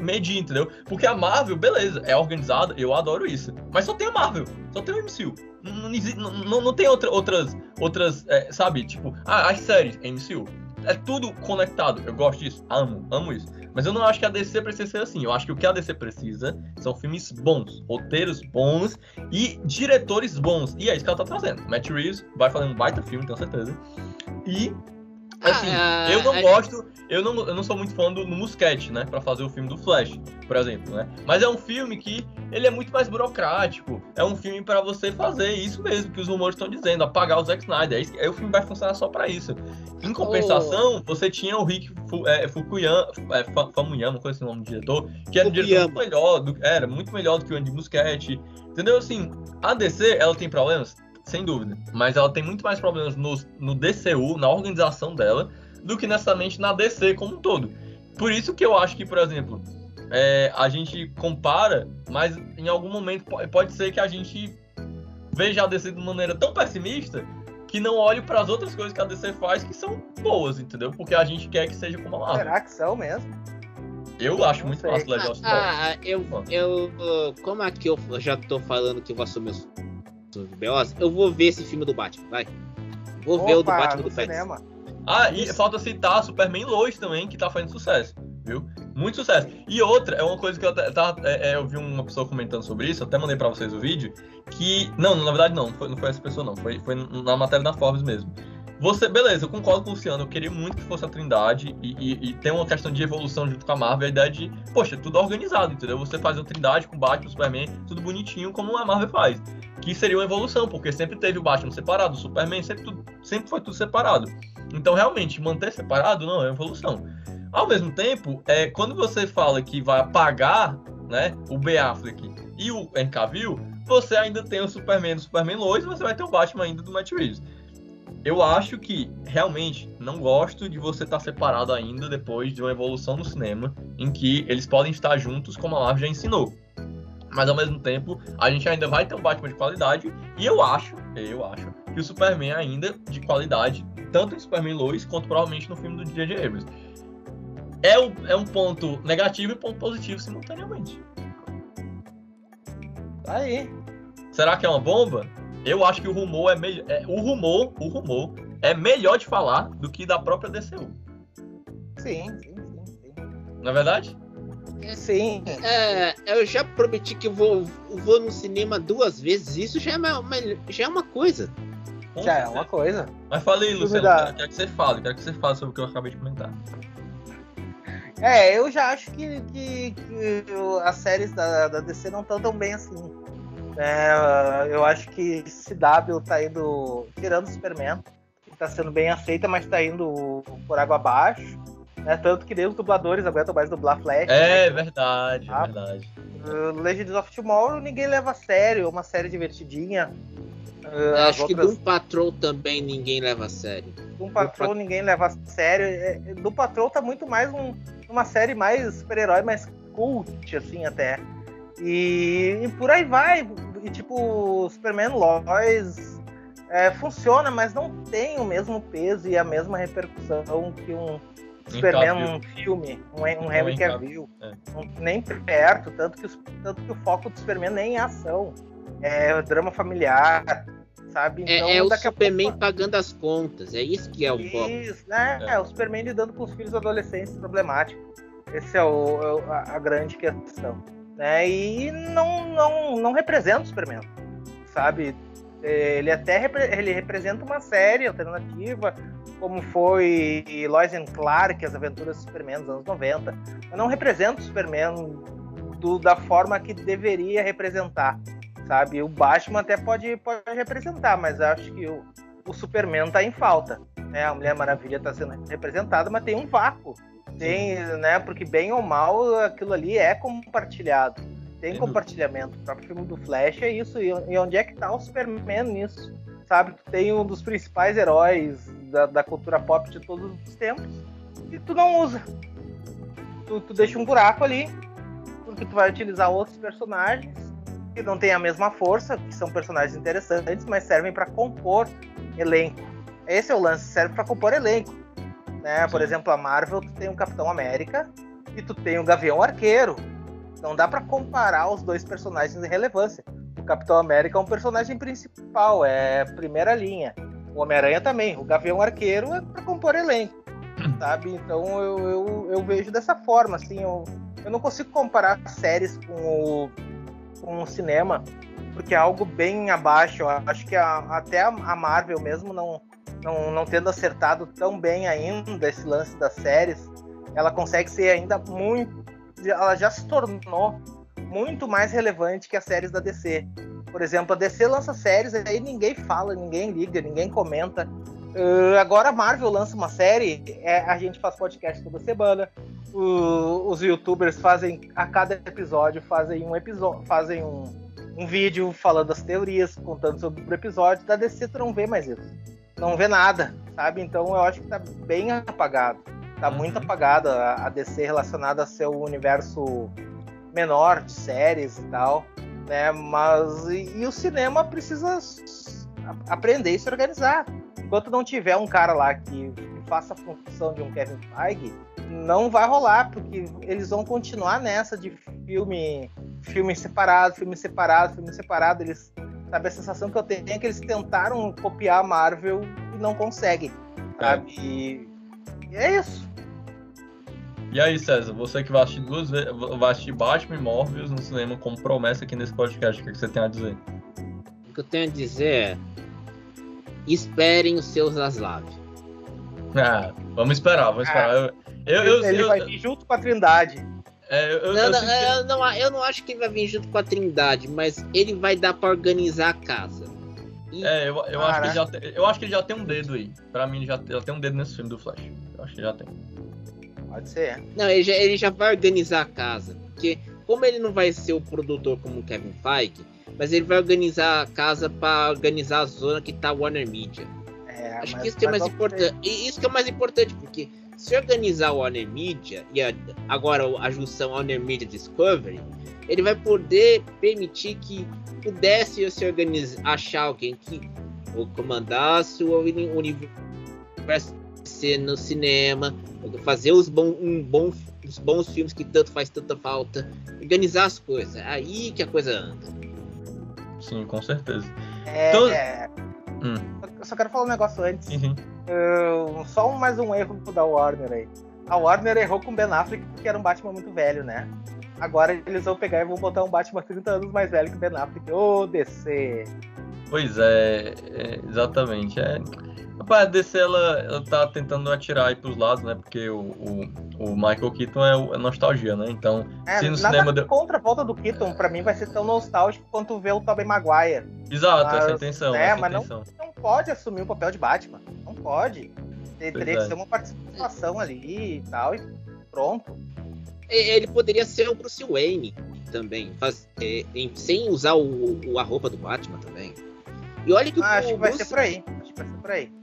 medir, entendeu? Porque a Marvel, beleza, é organizada, eu adoro isso. Mas só tem a Marvel, só tem o MCU. Não, não, não tem outra, outras, outras é, sabe, tipo, ah, as séries, MCU. É tudo conectado, eu gosto disso, amo, amo isso. Mas eu não acho que a DC precisa ser assim. Eu acho que o que a DC precisa são filmes bons, roteiros bons e diretores bons. E é isso que ela tá trazendo. Matt Reeves vai fazer um baita filme, tenho certeza. E Assim, Ah, eu não a- gosto, eu não, eu não sou muito fã do Muschietti, né, Pra fazer o filme do Flash, por exemplo, né? Mas é um filme que ele é muito mais burocrático, é um filme pra você fazer isso mesmo que os rumores estão dizendo, apagar o Zack Snyder. É isso- Aí o filme vai funcionar só pra isso. Em compensação, você tinha o Rick Fu, é, Fukuyama, é, Fa- Famuyama, coisa assim o nome do diretor, que era um diretor muito melhor, do, era muito melhor do que o Andy Muschietti. Entendeu? Assim, a DC, ela tem problemas? Sem dúvida. Mas ela tem muito mais problemas no, no DCU, na organização dela, do que necessariamente na DC como um todo. Por isso que eu acho que, por exemplo, é, a gente compara, mas em algum momento po- pode ser que a gente veja a DC de maneira tão pessimista que não olhe para as outras coisas que a DC faz que são boas, entendeu? Porque a gente quer que seja como a Marvel. Será que são mesmo? Eu acho Não muito sei. fácil legal. Ah, ah, eu, eu, como aqui eu já tô falando que eu vou assumir os BOs, eu vou ver esse filme do Batman, vai. Vou ver o do Opa, Batman do Pets. cinema. Ah, e falta citar Superman Lois também, que tá fazendo sucesso, viu? Muito sucesso. E outra, é uma coisa que eu, até- tava- é, é, eu vi uma pessoa comentando sobre isso, eu até mandei pra vocês o vídeo, que. Não, na verdade não, não foi, não foi essa pessoa, não. Foi, foi na matéria da Forbes mesmo. Você, beleza, eu concordo com o Luciano, eu queria muito que fosse a Trindade e, e, e tem uma questão de evolução junto com a Marvel, a ideia de, poxa, tudo organizado, entendeu? Você faz uma Trindade com o Batman, o Superman, tudo bonitinho como a Marvel faz. Que seria uma evolução, porque sempre teve o Batman separado, o Superman, sempre, tudo, sempre foi tudo separado. Então, realmente, manter separado não é evolução. Ao mesmo tempo, é, quando você fala que vai apagar né, o Ben Affleck e o Henry você ainda tem o Superman do Superman Lois você vai ter o Batman ainda do Matt Reeves. Eu acho que, realmente, não gosto de você estar separado ainda depois de uma evolução no cinema em que eles podem estar juntos, como a Marvel já ensinou. Mas, ao mesmo tempo, a gente ainda vai ter um Batman de qualidade e eu acho, eu acho, que o Superman ainda de qualidade, tanto em Superman Lois quanto provavelmente no filme do J.J. Abrams. É, um- é um ponto negativo e um ponto positivo simultaneamente. Tá aí. Será que é uma bomba? Eu acho que o rumor é melhor. o rumor, o rumor é melhor de falar do que da própria DCU. Sim, sim, sim. Não é verdade? Sim. Sim. É, eu já prometi que eu vou, vou no cinema duas vezes. Isso já é uma, uma- já é uma coisa. Com Já é uma coisa. Mas falei, Filme Luciano, da- quero, quero que você fale, quero que você fale sobre o que eu acabei de comentar. É, eu já acho que, que- que as séries da, da DC não estão tão bem assim. É, eu acho que CW tá indo. Tirando o Superman, que tá sendo bem aceita, mas tá indo por água abaixo. né? tanto que nem os dubladores aguentam mais dublar Flash. É né? verdade, é Ah. verdade. Uh, Legends of Tomorrow ninguém leva a sério, é uma série divertidinha. Uh, acho que outras- Doom Patrol também ninguém leva a sério. Do Patrol ninguém leva a sério. É, Do Patrol tá muito mais um- uma série mais super-herói, mais cult, assim, até. E, e por aí vai. E tipo, o Superman Lois é, funciona, mas não tem o mesmo peso e a mesma repercussão que um Superman um filme, um, um Henry Cavill. É. Um, nem perto, tanto que, os, tanto que o foco do Superman nem é ação. É drama familiar, sabe? É, então, é, é o Superman pouco... pagando as contas, é isso que é o foco. Isso, né? É. é. o Superman lidando com os filhos adolescentes problemáticos. Esse é o, é a, a grande questão. Né? E não, não, não representa o Superman, sabe? Ele até repre ele representa uma série alternativa, como foi Lois and Clark, as aventuras do Superman dos anos 90. Mas não representa o Superman do, da forma que deveria representar sabe? O Batman até pode, pode representar, mas acho que o, o Superman tá em falta. Né? A Mulher Maravilha está sendo representada, mas tem um vácuo. Tem, né? Porque bem ou mal aquilo ali é compartilhado. Tem compartilhamento. O próprio filme do Flash é isso. E onde é que tá o Superman nisso? Sabe? Tu tem um dos principais heróis da, da cultura pop de todos os tempos e tu não usa. Tu, tu deixa um buraco ali, porque tu vai utilizar outros personagens que não têm a mesma força, que são personagens interessantes, mas servem para compor elenco. Esse é o lance, serve para compor elenco. Né? Por exemplo, a Marvel tu tem o Capitão América e tu tem o Gavião Arqueiro. Não dá para comparar os dois personagens em relevância. O Capitão América é um personagem principal, é primeira linha. O Homem-Aranha também. O Gavião Arqueiro é para compor elenco, sabe? Então eu, eu, eu, vejo dessa forma, assim. Eu, eu não consigo comparar séries com o com o cinema, porque é algo bem abaixo. Eu acho que a, até a Marvel mesmo não, não, não tendo acertado tão bem ainda esse lance das séries, ela consegue ser ainda muito. Ela já se tornou muito mais relevante que as séries da DC. Por exemplo, a DC lança séries, aí ninguém fala, ninguém liga, ninguém comenta. Uh, agora a Marvel lança uma série, é, a gente faz podcast toda semana. O, os youtubers fazem a cada episódio fazem um episódio, fazem um, um vídeo falando as teorias, contando sobre o episódio. Da DC tu não vê mais isso. Não vê nada, sabe? Então eu acho que tá bem apagado. Tá muito uhum. apagado a, a DC relacionada a seu universo menor de séries e tal, né? Mas e, e o cinema precisa aprender e se organizar enquanto não tiver um cara lá que, que faça a função de um Kevin Feige, não vai rolar, porque eles vão continuar nessa de filme, filme separado, filme separado, filme separado. Eles, sabe, a sensação que eu tenho é que eles tentaram copiar a Marvel e não conseguem, sabe? É. E, e é isso. E aí, César, você que vai assistir duas vezes, vai assistir Batman e Morbius no cinema como promessa aqui nesse podcast, o que, você tem a dizer? O que eu tenho a dizer é esperem os seus Zaslav. Ah, vamos esperar, vamos esperar. eu, eu, eu, ele vai vir junto com a Trindade. É, eu, não, não, eu, não, eu não acho que ele vai vir junto com a Trindade, mas ele vai dar para organizar a casa. E... É, eu, eu, acho que ele já tem, eu acho que ele já tem um dedo aí. Pra mim, ele já, já tem um dedo nesse filme do Flash. Eu acho que já tem. Pode ser. Não, ele já, ele já vai organizar a casa. Porque, como ele não vai ser o produtor como o Kevin Feige, mas ele vai organizar a casa para organizar a zona que tá Warner Media. É, Acho que isso que é mais importante. E isso que é mais importante, porque se organizar o Warner Media e a, agora a junção Warner Media Discovery, ele vai poder permitir que pudesse se organizar, achar alguém que comandasse o universo no cinema, fazer os, bom, um bom, os bons filmes que tanto faz tanta falta, organizar as coisas. É aí que a coisa anda. Sim, com certeza. É, então... Hum. Eu só quero falar um negócio antes. Uhum. Uh, só mais um erro da Warner aí. A Warner errou com Ben Affleck porque era um Batman muito velho, né? Agora eles vão pegar e vão botar um Batman 30 anos mais velho que o Ben Affleck. Ô, oh, DC! Pois é, é exatamente. É, Rapaz, a DC ela, ela tá tentando atirar aí pros lados, né? Porque o, o, o Michael Keaton é, é, nostalgia, né? Então, é, se no cinema. Deu... contra a volta do Keaton, pra mim, vai ser tão nostálgico quanto ver o Tobey Maguire. Exato, mas, essa é a intenção. É, essa mas intenção. Não, não pode assumir o papel de Batman. Não pode. Teria que é. ser uma participação ali e tal, e pronto. Ele poderia ser o Bruce Wayne também, faz, é, sem usar o, o, a roupa do Batman também. E olha que ah, o, acho que vai Bruce... ser por aí. Acho que vai ser por aí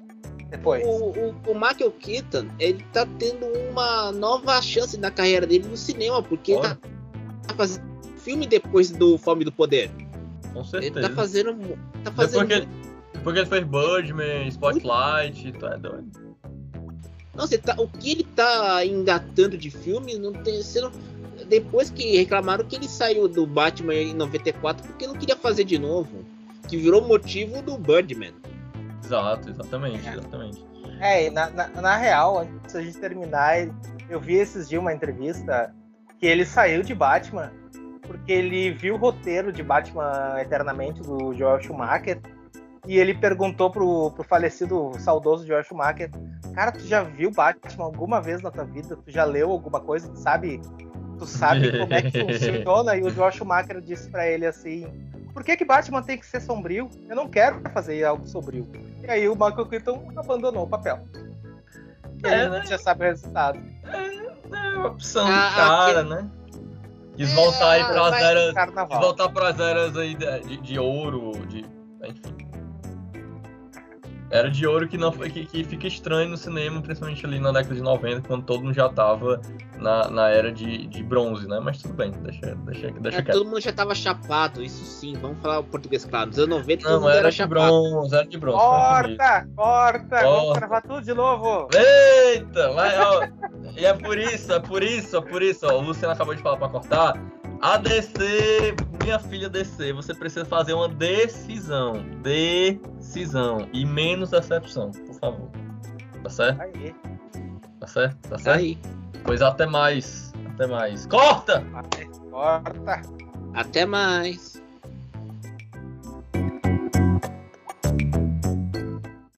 depois. O, o, o Michael Keaton, ele tá tendo uma nova chance na carreira dele no cinema, porque ele tá fazendo filme depois do Fome do Poder. Com Ele certeza. tá fazendo. Tá fazendo. Depois que, ele, depois que ele fez Birdman, Spotlight, tu é doido. Não, você tá, o que ele tá engatando de filme não tem. Você não, depois que reclamaram que ele saiu do Batman em 94 porque não queria fazer de novo. Que virou motivo do Birdman. Exato, exatamente, exatamente. É, na, na, na real, antes da gente terminar, eu vi esses dias uma entrevista que ele saiu de Batman porque ele viu o roteiro de Batman Eternamente do Joel Schumacher e ele perguntou pro, pro falecido, saudoso Joel Schumacher: Cara, tu já viu Batman alguma vez na tua vida? Tu já leu alguma coisa? Tu sabe, tu sabe como é que [laughs] funciona? E o Joel Schumacher disse pra ele assim: Por que, que Batman tem que ser sombrio? Eu não quero fazer algo sombrio. E aí o Michael Keaton abandonou o papel. E É, aí né? já sabe o resultado. É a opção Ah, do cara, né? Quis voltar aí É, pras mas- eras. Quis voltar pras eras aí de, de, de ouro, de. Enfim. Era de ouro que, não, foi- que, que fica estranho no cinema, principalmente ali na década de 90, quando todo mundo já tava na, na era de, de bronze, né? Mas tudo bem, deixa, deixa, deixa É, quieto. todo mundo já tava chapado, isso sim, vamos falar o português claro. Nos anos 90 todo Não, mundo era era de chapado. bronze, era de bronze. Corta, corta, vamos gravar tudo de novo. Eita, vai, ó. E é por isso, é por isso, é por isso, ó. O Luciano acabou de falar pra cortar. A DC, minha filha DC, você precisa fazer uma decisão. Decisão. E menos decepção, por favor. Tá certo? Aí, Tá certo? Tá certo? Aí, Pois até mais. Até mais. Corta! aí, corta. até mais.